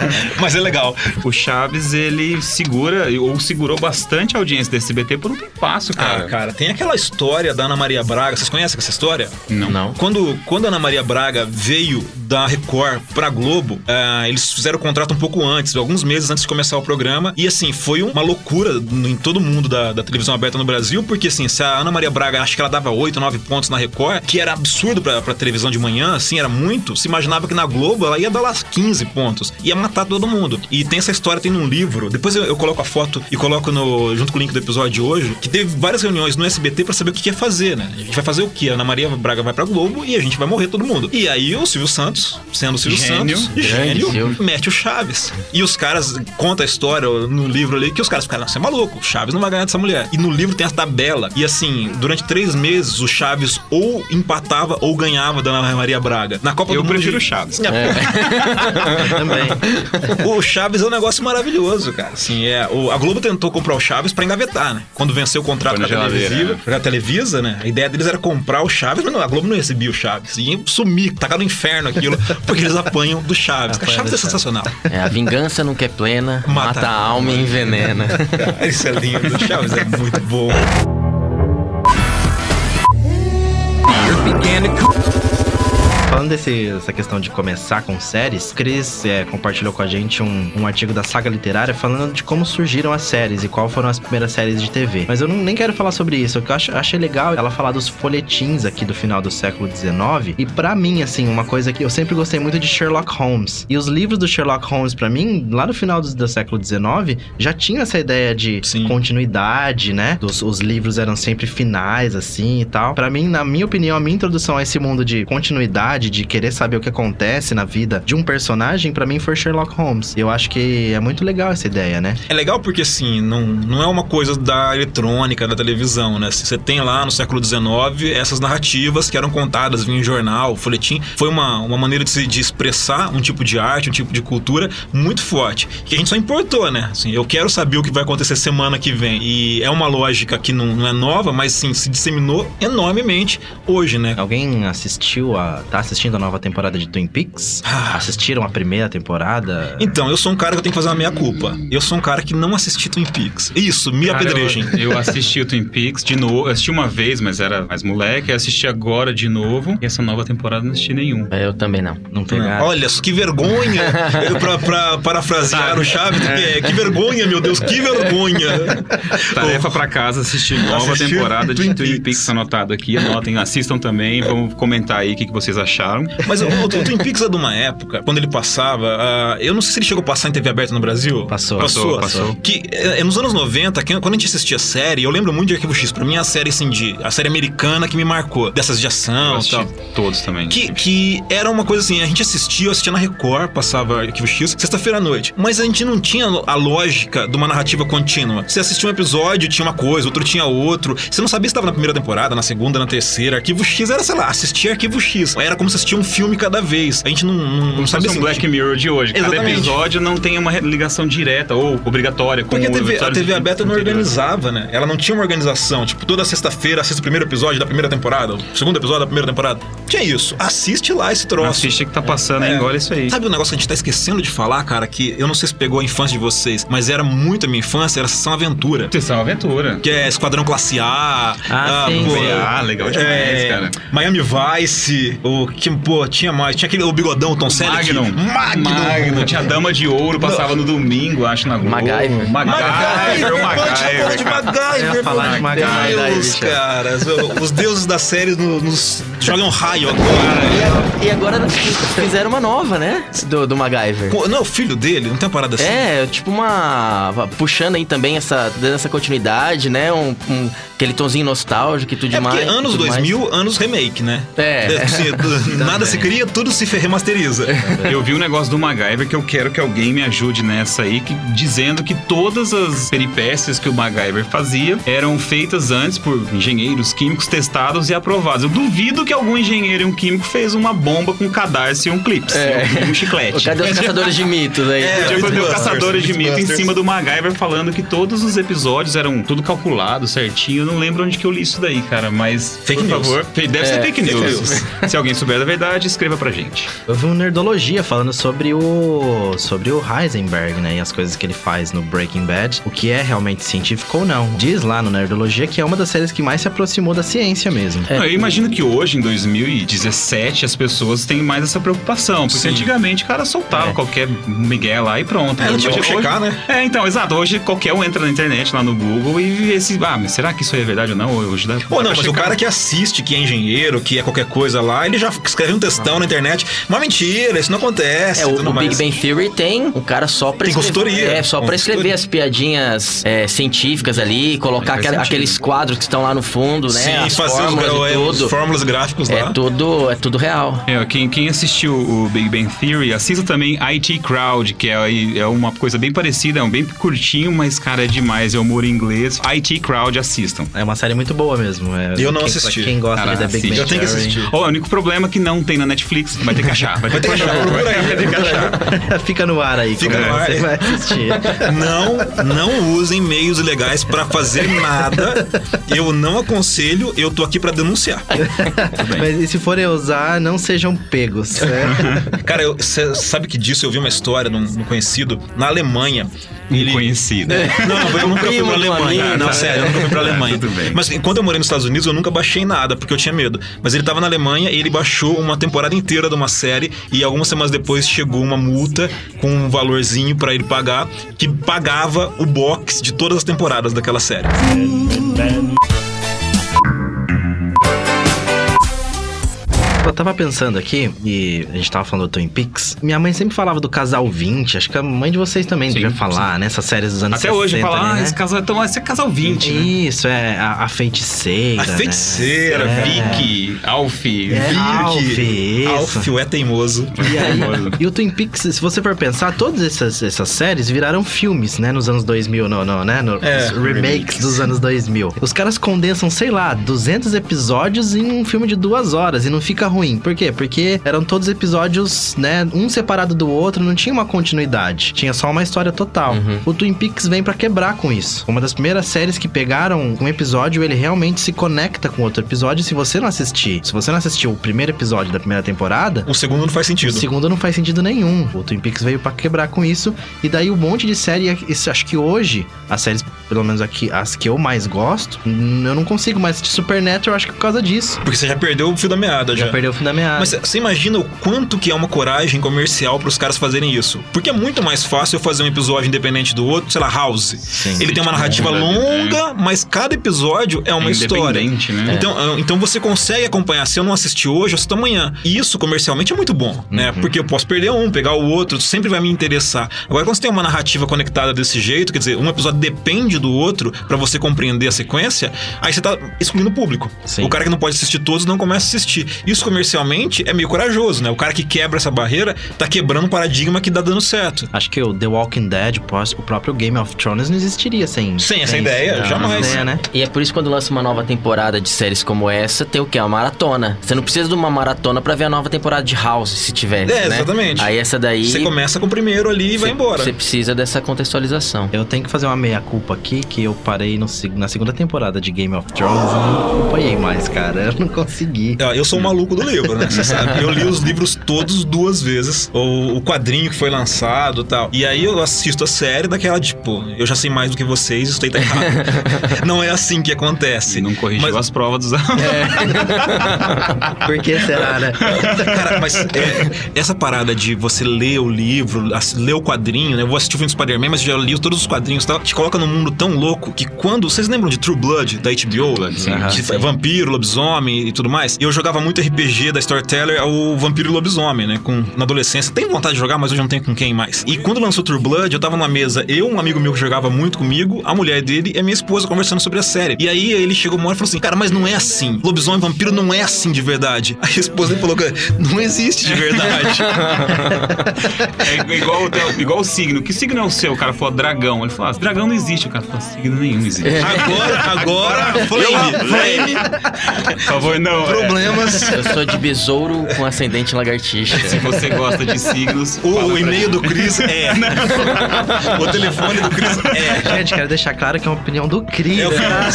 [SPEAKER 4] [LAUGHS] mas é legal.
[SPEAKER 3] O Chaves, ele segura, ou segurou bastante a audiência desse SBT por um tempasso, cara.
[SPEAKER 4] Ah, cara, tem aquela história da Ana Maria Braga. Vocês conhecem essa história?
[SPEAKER 3] Não.
[SPEAKER 2] Não.
[SPEAKER 4] Quando, quando a Ana Maria Braga veio da Record pra Globo, ah, eles fizeram o contrato um pouco antes, alguns meses antes de começar o programa. E assim, foi uma loucura em todo mundo da, da televisão aberta no Brasil, porque assim, se a Ana Maria Braga, acho que ela dava 8, 9 pontos na Record, que era absurdo pra, pra televisão de manhã, assim, era muito, se imaginava que na Globo ela ia dar lá 15 pontos. Ia matar todo mundo. E tem essa história, tem num livro, depois eu, eu coloco a foto e coloco no, junto com o link do episódio de hoje, que teve várias reuniões no SBT pra saber o que ia fazer, né? A gente vai fazer o quê? A Ana Maria Braga vai pra Globo e a gente vai morrer todo mundo. E aí o Silvio Santos, sendo o Silvio
[SPEAKER 3] Gênio.
[SPEAKER 4] Santos, gênio, mete o Chaves. E os caras contam a história no livro ali que os caras ficaram, você é maluco, o Chaves não vai ganhar dessa mulher. E no livro tem a tabela. E assim, durante três meses, o Chaves ou empatava ou ganhava da Ana Maria Braga. Na Copa
[SPEAKER 3] Eu
[SPEAKER 4] do Mundo.
[SPEAKER 3] prefiro o
[SPEAKER 4] de-
[SPEAKER 3] Chaves. [LAUGHS]
[SPEAKER 1] Também. [LAUGHS]
[SPEAKER 4] O Chaves é um negócio maravilhoso, cara. Assim, é, o- a Globo tentou comprar o Chaves pra engavetar, né? Quando venceu o contrato com
[SPEAKER 3] na
[SPEAKER 4] a televisiva,
[SPEAKER 3] né?
[SPEAKER 4] com a Televisa, né? A ideia deles era comprar o Chaves, mas não, a Globo não recebia o Chaves. Ia sumir, tacar no inferno aquilo, [LAUGHS] porque eles apanham do Chaves.
[SPEAKER 1] Apanham
[SPEAKER 4] Chaves é sensacional.
[SPEAKER 2] É, a vingança nunca é plena,
[SPEAKER 4] Mata
[SPEAKER 2] mata, a alma e envenena.
[SPEAKER 4] Cara, [LAUGHS] Isso é lindo. O Chaves é muito bom.
[SPEAKER 1] Falando desse, dessa questão de começar com séries, o Cris é, compartilhou com a gente um, um artigo da saga literária falando de como surgiram as séries e qual foram as primeiras séries de TV. Mas eu não, nem quero falar sobre isso. O que eu acho, achei legal ela falar dos folhetins aqui do final do século XIX. E pra mim, assim, uma coisa que eu sempre gostei muito de Sherlock Holmes. E os livros do Sherlock Holmes, pra mim, lá no final do, do século XIX, já tinha essa ideia de
[SPEAKER 4] Sim.
[SPEAKER 1] continuidade, né? Dos, os livros eram sempre finais, assim e tal. Pra mim, na minha opinião, a minha introdução a esse mundo de continuidade, de querer saber o que acontece na vida de um personagem, pra mim foi Sherlock Holmes. Eu acho que é muito legal essa ideia, né?
[SPEAKER 4] É legal porque, assim, não, não é uma coisa da eletrônica, da televisão, né? Você tem lá no século XIX essas narrativas que eram contadas, vinha em jornal, folhetim. Foi uma, uma maneira de, se, de expressar um tipo de arte, um tipo de cultura muito forte. Que a gente só importou, né? Assim, eu quero saber o que vai acontecer semana que vem. E é uma lógica que não, não é nova, mas, sim, se disseminou enormemente hoje, né?
[SPEAKER 1] Alguém assistiu a. tá assistindo a nova temporada de Twin Peaks?
[SPEAKER 4] Ah.
[SPEAKER 1] Assistiram a primeira temporada?
[SPEAKER 4] Então, eu sou um cara que eu tenho que fazer uma meia-culpa. Eu sou um cara que não assisti Twin Peaks. Isso, me
[SPEAKER 3] Cara,
[SPEAKER 4] apedrejem.
[SPEAKER 3] Eu, [LAUGHS] eu assisti o Twin Peaks de novo. Eu assisti uma vez, mas era mais moleque. Eu assisti agora de novo. E essa nova temporada não assisti nenhum.
[SPEAKER 2] Eu também não.
[SPEAKER 1] Não pegaram?
[SPEAKER 4] Olha, que vergonha! Eu, pra, pra parafrasear o Chaves, que, que vergonha, meu Deus, que vergonha!
[SPEAKER 3] Tarefa pra casa, assistir nova
[SPEAKER 4] Assistir
[SPEAKER 3] temporada de
[SPEAKER 4] Twin
[SPEAKER 3] Twin
[SPEAKER 4] Peaks.
[SPEAKER 3] Peaks anotado aqui. Anotem, assistam também. Vamos comentar aí o que, que vocês acharam.
[SPEAKER 4] Mas o, o Twin Peaks é de uma época, quando ele passava, ah, eu não sei se ele chegou a passar em TV aberta no Brasil.
[SPEAKER 1] Passou.
[SPEAKER 4] Passou,
[SPEAKER 3] Passou.
[SPEAKER 4] Que é, nos anos 90, que- quando a gente assistia a série, eu lembro muito de Arquivo X. Pra mim é a série, assim, de, a série americana que me marcou. Dessas de ação e
[SPEAKER 3] assisti
[SPEAKER 4] tal.
[SPEAKER 3] todos também.
[SPEAKER 4] Que, que era uma coisa assim, a gente assistia, eu assistia na Record, passava Arquivo X, sexta-feira à noite. Mas a gente não tinha a lógica de uma narrativa contínua. Você assistia um episódio, tinha uma coisa, outro tinha outro. Você não sabia se estava na primeira temporada, na segunda, na terceira. Arquivo X era, sei lá, assistir Arquivo X. Era como se assistia um filme cada vez. A gente não, não, não sabia
[SPEAKER 3] fosse um
[SPEAKER 4] assim,
[SPEAKER 3] Black Mirror de hoje. Cada
[SPEAKER 4] Exatamente.
[SPEAKER 3] episódio não tem uma ligação direta ou obrigatória com
[SPEAKER 4] Porque a
[SPEAKER 3] o
[SPEAKER 4] TV, a TV aberta não
[SPEAKER 3] anterior.
[SPEAKER 4] organizava, né? Ela não tinha uma organização. Tipo, toda sexta-feira assiste o primeiro episódio da primeira temporada, o segundo episódio da primeira temporada. Tinha isso. Assiste lá esse troço.
[SPEAKER 3] Assiste que tá passando aí,
[SPEAKER 4] É.
[SPEAKER 3] engole isso aí.
[SPEAKER 4] Sabe o negócio que a gente tá esquecendo de falar, cara? Que eu não sei se pegou a infância de vocês, mas era muito a minha infância, era Sessão Aventura.
[SPEAKER 3] Sessão Aventura.
[SPEAKER 4] Que é Esquadrão Classe A.
[SPEAKER 1] Ah, sim, sim.
[SPEAKER 3] Ah, legal demais,
[SPEAKER 4] é,
[SPEAKER 3] cara.
[SPEAKER 4] Miami Vice. O que, pô, tinha mais. Tinha aquele o bigodão, o Tom Selleck.
[SPEAKER 3] Magnum.
[SPEAKER 4] Magnum.
[SPEAKER 3] Magnum. Tinha Dama de Ouro, passava no domingo, acho, na Globo.
[SPEAKER 2] MacGyver.
[SPEAKER 3] MacGyver, o
[SPEAKER 4] MacGyver, pode
[SPEAKER 3] MacGyver. cara.
[SPEAKER 4] MacGyver,
[SPEAKER 1] Eu ia falar de
[SPEAKER 4] de
[SPEAKER 1] MacGyver,
[SPEAKER 4] Deus, cara. Os deuses da série no- nos jogam raio agora.
[SPEAKER 2] E agora fizeram uma nova, né? Do, do MacGyver.
[SPEAKER 4] Não é o filho dele? Não tem uma parada assim?
[SPEAKER 2] É, tipo uma. Puxando aí também essa, dando essa continuidade, né? Um, um- aquele tonzinho nostálgico e tudo
[SPEAKER 4] É
[SPEAKER 2] demais.
[SPEAKER 4] porque anos
[SPEAKER 2] tudo mais.
[SPEAKER 4] 2000, anos remake, né?
[SPEAKER 2] É. [LAUGHS]
[SPEAKER 4] assim, nada se cria, tudo se remasteriza.
[SPEAKER 3] Eu vi um negócio do MacGyver que eu quero que alguém me ajude nessa aí, que- dizendo que todas as peripécias que o MacGyver fazia eram feitas antes por engenheiros químicos testados e aprovados. Eu duvido que algum engenheiro e um químico fez uma bomba com cadarço e um clips,
[SPEAKER 2] É.
[SPEAKER 3] um chiclete. [LAUGHS]
[SPEAKER 2] Cadê os caçadores de mitos aí?
[SPEAKER 4] É,
[SPEAKER 3] Podia fazer o caçadores de mito em cima do MacGyver falando que todos os episódios eram tudo calculado certinho. Eu não lembro onde que eu li isso daí, cara, mas
[SPEAKER 4] Fake
[SPEAKER 3] por
[SPEAKER 4] news.
[SPEAKER 3] favor, deve
[SPEAKER 2] É,
[SPEAKER 3] ser fake
[SPEAKER 4] fake
[SPEAKER 3] news. [LAUGHS] Se alguém souber da verdade, escreva pra gente.
[SPEAKER 1] Eu vi um Nerdologia falando sobre o sobre o Heisenberg, né? E as coisas que ele faz no Breaking Bad. O que é realmente científico ou não. Diz lá no Nerdologia que é uma das séries que mais se aproximou da ciência mesmo.
[SPEAKER 2] É.
[SPEAKER 3] Eu imagino que hoje, em 2017, as pessoas têm mais essa preocupação. Porque
[SPEAKER 4] Sim.
[SPEAKER 3] antigamente o cara soltava
[SPEAKER 2] É.
[SPEAKER 3] qualquer Miguel lá e pronto.
[SPEAKER 4] É, não tinha
[SPEAKER 3] Hoje-
[SPEAKER 4] checar,
[SPEAKER 3] hoje-
[SPEAKER 4] né?
[SPEAKER 3] É, então, exato. Hoje qualquer um entra na internet, lá no Google, e vê esse. Ah, mas será que isso aí é verdade ou não? Hoje dá.
[SPEAKER 4] Pô, não, mas o cara que assiste, que é engenheiro, que é qualquer coisa lá, ele já escreve um textão na internet. Uma mentira, isso não acontece.
[SPEAKER 2] É, o, Big. Bang Theory tem um cara só pra
[SPEAKER 4] Tem
[SPEAKER 2] escrever.
[SPEAKER 4] consultoria.
[SPEAKER 2] É, só pra escrever as piadinhas é, científicas ali, colocar
[SPEAKER 3] sentido.
[SPEAKER 2] aqueles quadros que estão lá no fundo, né?
[SPEAKER 4] Sim,
[SPEAKER 2] as
[SPEAKER 4] fazer os,
[SPEAKER 2] fórmulas e
[SPEAKER 4] é, os fórmulas gráficos
[SPEAKER 2] É
[SPEAKER 4] lá.
[SPEAKER 2] tudo, é tudo real.
[SPEAKER 3] É, quem, quem assistiu o Big Bang Theory, assista também IT Crowd, que é, é uma coisa bem parecida, é um bem curtinho, mas, cara, é demais. É humor em inglês. IT Crowd, assistam.
[SPEAKER 1] É uma série muito boa mesmo. É,
[SPEAKER 4] Eu não
[SPEAKER 1] quem,
[SPEAKER 4] assisti.
[SPEAKER 1] Quem gosta
[SPEAKER 3] Cara,
[SPEAKER 1] da Big. Bang
[SPEAKER 4] Eu tenho que assistir.
[SPEAKER 3] Ó, o único problema é que não tem na Netflix. Vai ter que achar. Vai ter que achar. Vai ter que achar.
[SPEAKER 1] Fica no ar aí.
[SPEAKER 4] Fica
[SPEAKER 1] como
[SPEAKER 4] no ar
[SPEAKER 1] Você vai assistir.
[SPEAKER 4] Não, não usem meios ilegais pra fazer nada. Eu não aconselho, eu tô aqui pra denunciar.
[SPEAKER 1] Mas e se forem usar, não sejam pegos. né?
[SPEAKER 4] Cara, você sabe que disso eu vi uma história num, num conhecido na Alemanha. Ele...
[SPEAKER 3] Conhecido.
[SPEAKER 4] Não, eu nunca fui pra Alemanha. não,
[SPEAKER 2] né?
[SPEAKER 4] sério, eu nunca fui pra Alemanha. Mas enquanto eu morei nos Estados Unidos, eu nunca baixei nada, porque eu tinha medo. Mas ele tava na Alemanha e ele baixou uma temporada inteira de uma série e algumas semanas depois chegou uma multa com um valorzinho pra ele pagar, que pagava o box de todas as temporadas daquela série.
[SPEAKER 1] Eu tava pensando aqui, e a gente tava falando do Twin Peaks. Minha mãe sempre falava do Casal 20, acho que a mãe de vocês também
[SPEAKER 3] Sim,
[SPEAKER 1] devia falar, né? Essas séries dos anos
[SPEAKER 3] Até
[SPEAKER 1] 60.
[SPEAKER 3] hoje, falar, ah,
[SPEAKER 1] né?
[SPEAKER 3] esse casal, então, esse é casal 20, né?
[SPEAKER 1] Isso, é a, a feiticeira.
[SPEAKER 4] A
[SPEAKER 1] né?
[SPEAKER 4] feiticeira,
[SPEAKER 1] É.
[SPEAKER 3] Vicky, Alf.
[SPEAKER 1] É, Alf, isso.
[SPEAKER 4] Alf é teimoso.
[SPEAKER 1] E, aí, [LAUGHS] e o Twin Peaks, se você for pensar, todas essas, essas séries viraram filmes, né? Nos anos 2000, no, no, né? No,
[SPEAKER 4] É,
[SPEAKER 1] os remakes dos anos 2000. Os caras condensam, sei lá, 200 episódios em um filme de duas horas e não fica ruim. Por quê? Porque eram todos episódios, né? Um separado do outro, não tinha uma continuidade. Tinha só uma história total. O Twin Peaks vem pra quebrar com isso. Uma das primeiras séries que pegaram um episódio, ele realmente se conecta com outro episódio. Se você não assistir, se você não assistiu o primeiro episódio da primeira temporada,
[SPEAKER 4] O segundo não faz
[SPEAKER 1] o
[SPEAKER 4] sentido.
[SPEAKER 1] segundo não faz sentido nenhum. O Twin Peaks veio pra quebrar com isso. E daí um monte de série. Acho que hoje, as séries, pelo menos aqui, as que eu mais gosto, eu não consigo mais assistir Supernatural, acho que por causa disso.
[SPEAKER 4] Porque você já perdeu o fio da meada,
[SPEAKER 1] Já,
[SPEAKER 4] já.
[SPEAKER 1] perdeu o fim da meada.
[SPEAKER 4] Mas você imagina o quanto que é uma coragem comercial pros caras fazerem isso. Porque é muito mais fácil eu fazer um episódio independente do outro, sei lá, House. Ele tem uma narrativa longa, mas cada episódio é uma
[SPEAKER 3] É
[SPEAKER 4] história.
[SPEAKER 3] independente, né?
[SPEAKER 4] Então, ah, então você consegue acompanhar. Se eu não assistir hoje, eu assisto amanhã. E isso comercialmente é muito bom, né? Porque eu posso perder um, pegar o outro, sempre vai me interessar. Agora, quando você tem uma narrativa conectada desse jeito, quer dizer, um episódio depende do outro pra você compreender a sequência, aí você tá excluindo o público.
[SPEAKER 1] Sim.
[SPEAKER 4] O cara que não pode assistir todos não começa a assistir. Isso comercialmente é meio corajoso, né? O cara que quebra essa barreira tá quebrando um paradigma que dá dando certo.
[SPEAKER 1] Acho que o The Walking Dead, o próprio Game of Thrones não existiria sem.
[SPEAKER 4] Sem essa ideia,
[SPEAKER 1] essa
[SPEAKER 4] jamais.
[SPEAKER 1] ideia, né?
[SPEAKER 2] E é por isso que quando lança uma nova temporada de séries como essa, tem o quê? Uma maratona. Você não precisa de uma maratona pra ver a nova temporada de House, se tiver.
[SPEAKER 4] É,
[SPEAKER 2] né?
[SPEAKER 4] exatamente.
[SPEAKER 2] Aí essa daí.
[SPEAKER 4] Você começa com o primeiro ali e vai embora.
[SPEAKER 2] Você precisa dessa contextualização.
[SPEAKER 1] Eu tenho que fazer uma meia-culpa aqui, que eu parei no na segunda temporada de Game of Thrones e não acompanhei mais, cara. [LAUGHS] Eu não consegui.
[SPEAKER 4] Ah, Eu sou um maluco do livro, né? Você sabe. Eu li os livros todos duas vezes. O, o quadrinho que foi lançado e tal. E aí eu assisto a série daquela, tipo, eu já sei mais do que vocês, isso aí tá errado. [LAUGHS] não é assim que acontece.
[SPEAKER 3] E não corrigiu
[SPEAKER 4] Mas-
[SPEAKER 3] as provas dos alunos. [LAUGHS]
[SPEAKER 1] Por que será, né?
[SPEAKER 4] Cara, mas é, essa parada de você ler o livro, ler o quadrinho, né? Eu vou assistir o filme do Spider-Man, mas já li todos os quadrinhos e tal. Te coloca num mundo tão louco que quando. Vocês lembram de True Blood, da HBO?
[SPEAKER 3] Blood, sim.
[SPEAKER 4] Que
[SPEAKER 2] sim.
[SPEAKER 4] vampiro, lobisomem e tudo mais. E eu jogava muito RPG da Storyteller, o Vampiro e Lobisomem, né? Com, na adolescência. Tenho vontade de jogar, mas hoje não tenho com quem mais. E quando lançou True Blood, eu tava numa mesa, eu, um amigo meu que jogava muito comigo, a mulher dele e a minha esposa conversando sobre a série. E aí ele chegou uma hora e falou assim: Cara, mas não é assim. Lobisomem e vampiro não é assim de verdade. [LAUGHS] Aí a esposa dele falou: "Cara, Não existe de verdade. [LAUGHS]
[SPEAKER 3] É igual, o- igual o signo. Que signo é o seu? O cara falou dragão. Ele falou, ah, dragão não existe. O cara falou, signo nenhum existe.
[SPEAKER 4] agora, agora, flame, flame,
[SPEAKER 3] Por favor, não. é.
[SPEAKER 4] problemas.
[SPEAKER 2] Eu sou de besouro com ascendente lagartixa.
[SPEAKER 3] Se você gosta de signos.
[SPEAKER 4] O, o e-mail do Cris é. [LAUGHS] o telefone do Cris é.
[SPEAKER 1] Gente, quero deixar claro que é uma opinião do Cris.
[SPEAKER 4] Eu
[SPEAKER 1] tá?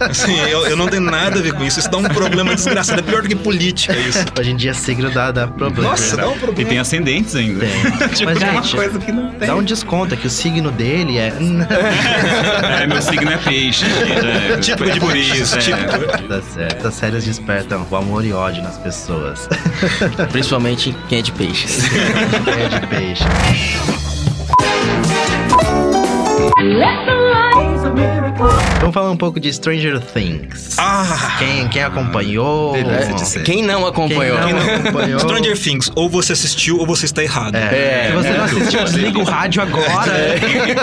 [SPEAKER 4] Assim, eu, eu não tenho nada a ver com isso. Isso dá um problema desgraçado. É pior do que política, isso.
[SPEAKER 1] Hoje em dia, signo dá, dá problema.
[SPEAKER 4] Nossa, dá um
[SPEAKER 3] E
[SPEAKER 4] problema.
[SPEAKER 3] tem ascendentes ainda.
[SPEAKER 1] Tem. [LAUGHS]
[SPEAKER 3] tipo,
[SPEAKER 1] Mas,
[SPEAKER 3] é uma
[SPEAKER 1] gente,
[SPEAKER 3] coisa que não tem.
[SPEAKER 1] Dá um desconto, é que o signo dele é. [LAUGHS]
[SPEAKER 3] É, meu signo é peixe. [LAUGHS] É,
[SPEAKER 4] Típico de
[SPEAKER 3] é por
[SPEAKER 4] isso,
[SPEAKER 3] é.
[SPEAKER 4] típico.
[SPEAKER 1] Tá certo. Essas séries despertam o amor e ódio nas pessoas. [LAUGHS]
[SPEAKER 2] Principalmente quem é de peixes.
[SPEAKER 1] é de peixe. Vamos falar um pouco de Stranger Things.
[SPEAKER 4] Ah!
[SPEAKER 1] Quem, quem acompanhou?
[SPEAKER 3] delícia.
[SPEAKER 2] Quem não acompanhou?
[SPEAKER 1] Quem não acompanhou?
[SPEAKER 4] Stranger Things, ou você assistiu ou você está errado.
[SPEAKER 1] É, se você não assistiu, desliga o rádio agora.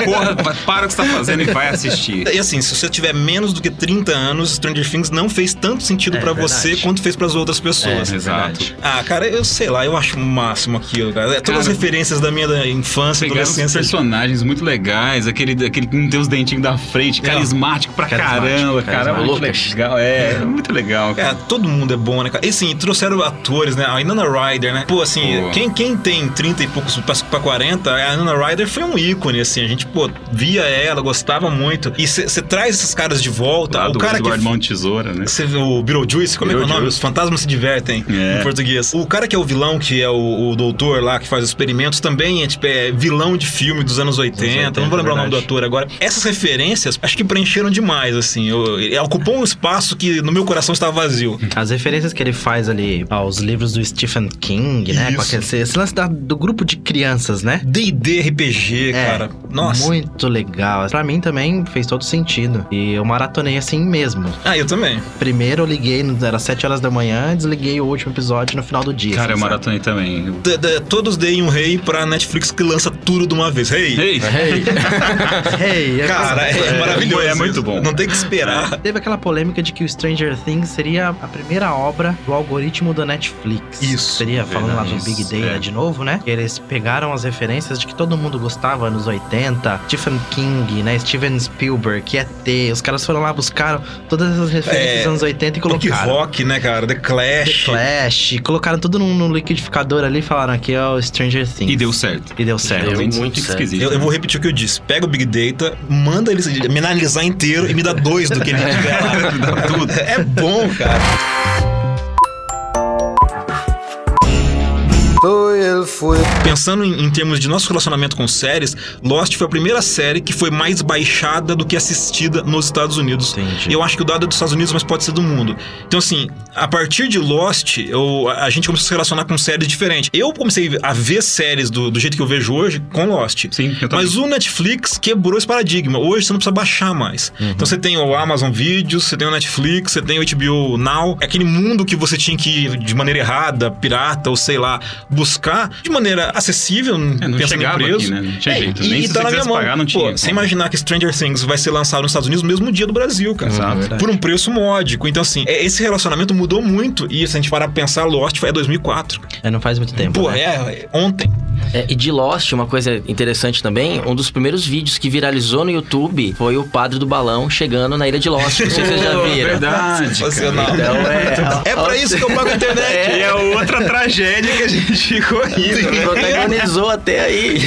[SPEAKER 3] Porra, para o que você tá fazendo e vai assistir.
[SPEAKER 4] E assim, se você tiver menos do que 30 anos, Stranger Things não fez tanto sentido
[SPEAKER 1] É,
[SPEAKER 4] pra
[SPEAKER 1] verdade.
[SPEAKER 4] você quanto fez pras outras pessoas.
[SPEAKER 1] É,
[SPEAKER 3] Exato.
[SPEAKER 4] Ah, cara, eu sei lá, eu acho o máximo aquilo, cara. É, Todas as
[SPEAKER 3] Cara,
[SPEAKER 4] referências da minha da infância, adolescência.
[SPEAKER 3] personagens muito legais, aquele, aquele que não tem os dentinhos da frente, carismático pra
[SPEAKER 1] Carismático,
[SPEAKER 3] caramba, cara. É
[SPEAKER 1] carismático.
[SPEAKER 3] muito legal. É, muito legal, cara.
[SPEAKER 4] É, todo mundo é bom, né, cara? E assim, trouxeram atores, né? A Inanna Ryder, né? Pô, assim,
[SPEAKER 3] Pô.
[SPEAKER 4] Quem, quem tem 30 e poucos pra, pra 40, a Inanna Ryder foi um ícone, assim. A gente, pô, via ela, gostava muito. E você traz esses caras de volta.
[SPEAKER 3] Lá
[SPEAKER 4] o
[SPEAKER 3] do
[SPEAKER 4] cara
[SPEAKER 3] Edward
[SPEAKER 4] que.
[SPEAKER 3] Mão de Tesoura, né?
[SPEAKER 4] Vê o Beetlejuice, como é que é o nome? Os fantasmas se divertem
[SPEAKER 3] É.
[SPEAKER 4] em português. O cara que é o vilão, que é o, o doutor lá, que faz os experimentos, também é, tipo, é vilão de filme dos anos 80.
[SPEAKER 1] 80,
[SPEAKER 4] não vou lembrar o nome do ator agora. Essas referências, acho que preencheram demais, assim. Eu, ele ocupou um espaço que no meu coração estava vazio.
[SPEAKER 1] As referências que ele faz ali aos livros do Stephen King, né?
[SPEAKER 4] Isso.
[SPEAKER 1] Com aquele, esse lance da- do grupo de crianças, né?
[SPEAKER 4] D&D RPG,
[SPEAKER 1] É,
[SPEAKER 4] cara. Nossa.
[SPEAKER 1] Muito legal. Pra mim também fez todo sentido. E eu maratonei assim mesmo.
[SPEAKER 4] Ah, eu também.
[SPEAKER 1] Primeiro eu liguei, no- era 7 horas da manhã, desliguei o último episódio no final do dia.
[SPEAKER 3] Cara, eu
[SPEAKER 1] assim, sabe?
[SPEAKER 3] maratonei também.
[SPEAKER 4] D- d- todos deem um rei pra Netflix que lança tudo de uma vez. Rei!
[SPEAKER 3] Ei!
[SPEAKER 1] Hey, [LAUGHS] é
[SPEAKER 4] Cara, é,
[SPEAKER 3] É,
[SPEAKER 4] maravilhoso.
[SPEAKER 3] é muito. Bom.
[SPEAKER 4] Não tem que esperar.
[SPEAKER 1] Teve aquela polêmica de que o Stranger Things seria a primeira obra do algoritmo da Netflix.
[SPEAKER 4] Isso,
[SPEAKER 1] Seria falando lá do Big Data
[SPEAKER 3] é.
[SPEAKER 1] de novo, né? Eles pegaram as referências de que todo mundo gostava nos 80, Stephen King, né? Steven Spielberg, ET. Os caras foram lá, buscaram todas essas referências
[SPEAKER 4] É,
[SPEAKER 1] dos anos 80 e colocaram.
[SPEAKER 4] Rock, né, cara? The
[SPEAKER 1] The
[SPEAKER 4] Clash.
[SPEAKER 1] Colocaram tudo num, num liquidificador ali e falaram aqui é o Stranger Things.
[SPEAKER 3] E deu certo.
[SPEAKER 1] E deu certo.
[SPEAKER 2] Deu muito
[SPEAKER 3] esquisito.
[SPEAKER 4] Eu, eu vou repetir o que eu disse. Pega o Big Data, manda ele me analisar inteiro e me dá dois do que ele tiver lá. [LAUGHS] É bom, cara. Pensando em, em termos de nosso relacionamento com séries, Lost foi a primeira série que foi mais baixada do que assistida nos Estados Unidos.
[SPEAKER 1] Entendi.
[SPEAKER 4] Eu acho que o dado é dos Estados Unidos, mas pode ser do mundo. Então, assim, a partir de Lost, eu, a gente começou a se relacionar com séries diferentes. Eu comecei a ver séries do, do jeito que eu vejo hoje com Lost.
[SPEAKER 3] Sim.
[SPEAKER 4] Mas o Netflix quebrou esse paradigma. Hoje você não precisa baixar mais. Então você tem o Amazon Videos, você tem o Netflix, você tem o HBO Now. É aquele mundo que você tinha que ir de maneira errada, pirata ou sei lá, buscar de maneira acessível,
[SPEAKER 3] É, não
[SPEAKER 4] pensando em
[SPEAKER 3] chegava
[SPEAKER 4] preço.
[SPEAKER 3] aqui, né? Não tinha
[SPEAKER 4] É,
[SPEAKER 3] jeito.
[SPEAKER 4] E,
[SPEAKER 3] Nem
[SPEAKER 4] e
[SPEAKER 3] se
[SPEAKER 4] tá na minha mão.
[SPEAKER 3] pagar, não
[SPEAKER 4] Pô,
[SPEAKER 3] tinha.
[SPEAKER 4] Você imaginar que Stranger Things vai ser lançado nos Estados Unidos no mesmo dia do Brasil, cara.
[SPEAKER 3] Exato.
[SPEAKER 1] Verdade.
[SPEAKER 4] Por um preço módico. Então, assim, é- esse relacionamento mudou muito. E se a gente parar pra pensar, Lost foi em 2004.
[SPEAKER 1] É, não faz muito tempo.
[SPEAKER 4] Pô,
[SPEAKER 1] né?
[SPEAKER 4] é, é ontem.
[SPEAKER 2] É, e de Lost, uma coisa interessante também, um dos primeiros vídeos que viralizou no YouTube foi o padre do balão chegando na ilha de Lost. Não sei se vocês já [LAUGHS] viram.
[SPEAKER 3] Verdade.
[SPEAKER 2] Então é.
[SPEAKER 4] É pra isso que eu pago a internet.
[SPEAKER 3] E é outra tragédia que a gente ficou rindo, né?
[SPEAKER 2] Protagonizou até aí.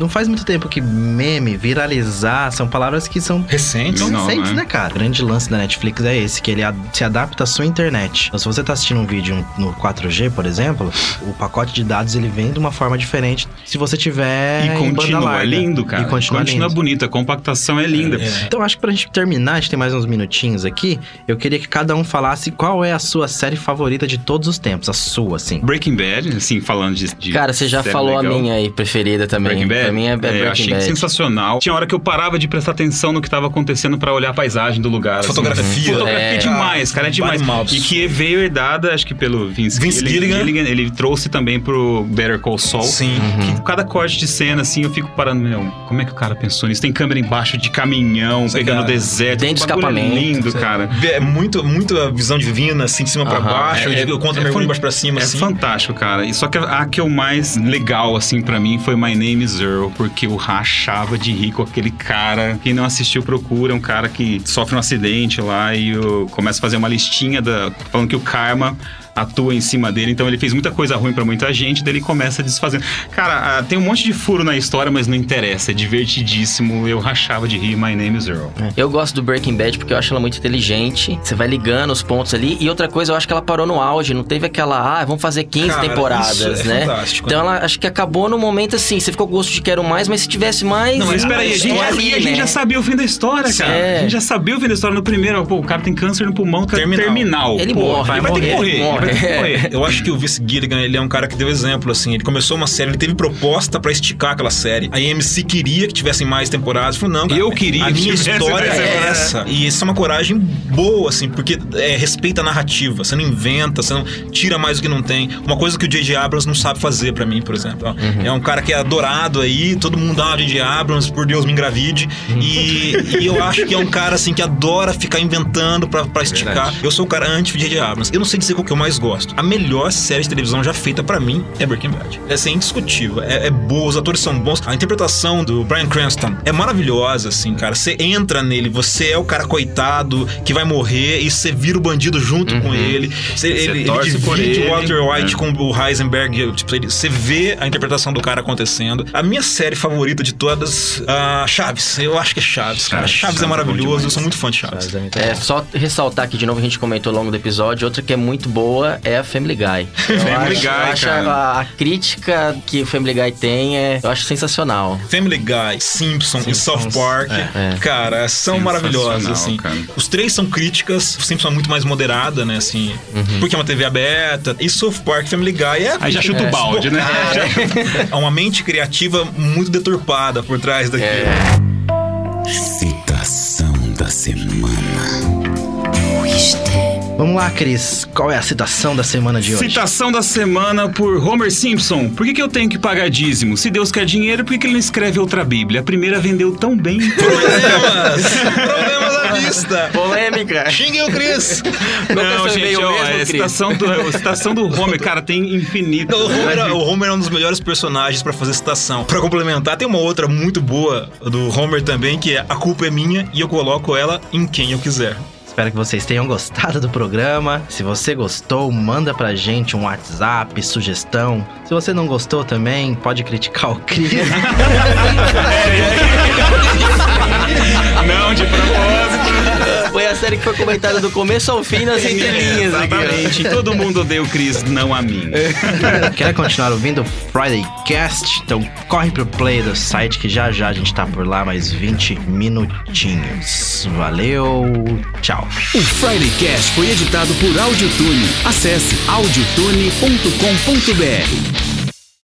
[SPEAKER 1] Não faz muito tempo que meme, viralizar, são palavras que são
[SPEAKER 4] Recente.
[SPEAKER 1] São
[SPEAKER 3] Não,
[SPEAKER 1] recentes,
[SPEAKER 3] né?
[SPEAKER 1] né, cara? O grande lance da Netflix é esse, que ele ad- se adapta à sua internet. Então, se você tá assistindo um vídeo no 4G, por exemplo, o pacote de dados ele vem de uma forma diferente se você tiver
[SPEAKER 3] E
[SPEAKER 1] em banda
[SPEAKER 3] continua
[SPEAKER 1] larga.
[SPEAKER 3] lindo, cara.
[SPEAKER 1] E continua, lindo.
[SPEAKER 3] bonito. A compactação é linda.
[SPEAKER 1] Então, acho que pra gente terminar, a gente tem mais uns minutinhos aqui. Eu queria que cada um falasse qual é a sua série favorita de todos os tempos. A sua, assim.
[SPEAKER 3] Breaking Bad, assim, falando de. de
[SPEAKER 2] Cara, você já falou
[SPEAKER 3] legal.
[SPEAKER 2] a minha aí preferida também.
[SPEAKER 3] Breaking Bad?
[SPEAKER 2] Pra mim é, é
[SPEAKER 3] eu
[SPEAKER 2] Breaking
[SPEAKER 3] achei
[SPEAKER 2] Bad.
[SPEAKER 3] sensacional. Tinha hora que eu parava de prestar atenção no que tava acontecendo pra olhar a paisagem do lugar. assim.
[SPEAKER 4] Fotografia.
[SPEAKER 3] Fotografia
[SPEAKER 2] É.
[SPEAKER 3] demais, cara, é demais. E que veio herdada, acho que pelo Vince,
[SPEAKER 4] Vince
[SPEAKER 3] Gilligan.
[SPEAKER 4] Gilligan.
[SPEAKER 3] Ele trouxe também pro Better Call Saul.
[SPEAKER 4] Sim.
[SPEAKER 3] Que cada corte de cena, assim, eu fico parando, meu, como é que o cara pensou nisso? Tem câmera embaixo de caminhão,
[SPEAKER 4] Sei,
[SPEAKER 3] pegando
[SPEAKER 4] cara.
[SPEAKER 3] deserto.
[SPEAKER 2] Dentro
[SPEAKER 3] um
[SPEAKER 2] de escapamento.
[SPEAKER 3] lindo, cara.
[SPEAKER 4] É muito, muito a visão divina, assim, de cima pra
[SPEAKER 2] Aham.
[SPEAKER 4] baixo,
[SPEAKER 3] É-
[SPEAKER 4] de contra
[SPEAKER 3] é
[SPEAKER 4] mergulho
[SPEAKER 3] fan-
[SPEAKER 4] de baixo pra cima,
[SPEAKER 3] É
[SPEAKER 4] assim.
[SPEAKER 3] fantástico, cara. E só que a, a que eu mais legal, assim, pra mim foi My Name is Earl, porque eu rachava de rir com aquele cara. Quem não assistiu, procura. É um cara que sofre um acidente lá e começa a fazer uma listinha da, falando que o karma atua em cima dele, então ele fez muita coisa ruim pra muita gente, daí ele começa desfazendo. Cara, ah, tem um monte de furo na história, mas não interessa, é divertidíssimo. Eu rachava de rir, My Name is Earl.
[SPEAKER 2] Eu gosto do Breaking Bad porque eu acho ela muito inteligente. Você vai ligando os pontos ali. E outra coisa, eu acho que ela parou no auge. Não teve aquela, ah, vamos fazer 15
[SPEAKER 4] Cara,
[SPEAKER 2] temporadas,
[SPEAKER 4] isso é
[SPEAKER 2] né?
[SPEAKER 4] fantástico,
[SPEAKER 2] Então
[SPEAKER 4] né?
[SPEAKER 2] ela acho que acabou no momento assim. Você ficou com gosto de quero mais, mas se tivesse mais.
[SPEAKER 3] Não, mas espera aí, a gente, já,
[SPEAKER 2] ali,
[SPEAKER 3] a gente
[SPEAKER 2] né?
[SPEAKER 3] já sabia o fim da história, cara.
[SPEAKER 2] É.
[SPEAKER 3] A gente já sabia o fim da história no primeiro. Pô, o cara tem câncer no pulmão, cara,
[SPEAKER 4] Terminal.
[SPEAKER 3] terminal.
[SPEAKER 2] Ele
[SPEAKER 3] Pô,
[SPEAKER 2] morre,
[SPEAKER 3] Ele
[SPEAKER 2] vai
[SPEAKER 3] vai ter que
[SPEAKER 2] morrer,
[SPEAKER 3] morrer.
[SPEAKER 2] morre.
[SPEAKER 3] Morrer.
[SPEAKER 4] Eu acho que o Vince Gilligan, ele é um cara que deu exemplo, assim. Ele começou uma série, ele teve proposta pra esticar aquela série. A AMC queria que tivessem mais temporadas. Falou, não, cara,
[SPEAKER 3] Eu queria
[SPEAKER 4] a
[SPEAKER 3] que
[SPEAKER 4] minha história é essa. E isso é uma coragem boa, assim, porque é, respeita a narrativa. Você não inventa, você não tira mais do que não tem. Uma coisa que o J.J. Abrams não sabe fazer pra mim, por exemplo. ó. É um cara que é adorado aí, todo mundo dá uma J.J. Abrams, por Deus me engravide. E, e eu acho que é um cara, assim, que adora ficar inventando pra, pra esticar.
[SPEAKER 3] Verdade.
[SPEAKER 4] Eu sou o cara anti-J.J. Abrams. Eu não sei dizer qual que eu mais gosto. A melhor série de televisão já feita pra mim é Breaking Bad. Essa é indiscutível. É, é boa, os atores são bons. A interpretação do Bryan Cranston é maravilhosa, assim, cara. Você entra nele, você é o cara coitado que vai morrer e você vira o bandido junto com ele. Você, ele, ele divide
[SPEAKER 3] ele,
[SPEAKER 4] o Walter White
[SPEAKER 3] né?
[SPEAKER 4] com o Heisenberg. Tipo, você vê a interpretação do cara acontecendo. A minha série favorita de todas, a Chaves. Eu acho que é Chaves, cara.
[SPEAKER 3] Chaves,
[SPEAKER 4] Chaves,
[SPEAKER 3] Chaves
[SPEAKER 4] é
[SPEAKER 3] é
[SPEAKER 4] maravilhoso. Eu sou muito fã de Chaves.
[SPEAKER 1] Mas é
[SPEAKER 2] É, só ressaltar que de novo a gente comentou ao longo do episódio, outra que é muito boa é a Family Guy. [LAUGHS] Eu
[SPEAKER 3] Family
[SPEAKER 2] acho,
[SPEAKER 3] Guy,
[SPEAKER 2] eu acho
[SPEAKER 3] cara.
[SPEAKER 2] a, a crítica que o Family Guy tem, é, eu acho sensacional.
[SPEAKER 4] Family Guy, Simpson e South Park,
[SPEAKER 2] É.
[SPEAKER 4] cara, são maravilhosos, assim.
[SPEAKER 3] cara.
[SPEAKER 4] Os três são críticas, o Simpson é muito mais moderada, né, assim, porque é uma TV aberta. E South Park, Family Guy é...
[SPEAKER 3] Aí já chuta o balde, né? [LAUGHS]
[SPEAKER 4] É uma mente criativa muito deturpada por trás daquilo.
[SPEAKER 5] Citação da semana.
[SPEAKER 1] Vamos lá, Cris. Qual é a citação da semana de hoje?
[SPEAKER 3] Citação da semana por Homer Simpson. Por que, que eu tenho que pagar dízimo? Se Deus quer dinheiro, por que, que ele não escreve outra Bíblia? A primeira vendeu tão bem. [LAUGHS]
[SPEAKER 4] Problemas! Problemas à vista!
[SPEAKER 2] Polêmica!
[SPEAKER 4] Xinguem o Chris!
[SPEAKER 3] Não,
[SPEAKER 2] pessoa
[SPEAKER 3] gente, ó,
[SPEAKER 2] mesmo,
[SPEAKER 3] é
[SPEAKER 2] Cris?
[SPEAKER 3] citação do, a citação do Homer, cara, tem infinito.
[SPEAKER 4] O Homer, é- o Homer é um dos melhores personagens pra fazer citação. Pra complementar, tem uma outra muito boa do Homer também, que é A culpa é minha e eu coloco ela em quem eu quiser.
[SPEAKER 1] Espero que vocês tenham gostado do programa. Se você gostou, manda pra gente um WhatsApp, sugestão. Se você não gostou também, pode criticar o Cris. [LAUGHS] [LAUGHS]
[SPEAKER 2] a série que foi comentada do começo ao fim nas [LAUGHS] entrelinhas aqui. ó.
[SPEAKER 3] Exatamente. Todo mundo odeia o Chris, não a mim. [LAUGHS]
[SPEAKER 1] Quer continuar ouvindo o Friday Cast? Então corre pro play do site que já já a gente tá por lá mais 20 minutinhos. Valeu, tchau.
[SPEAKER 5] O Friday Cast foi editado por Audiotune. Acesse audiotune.com.br.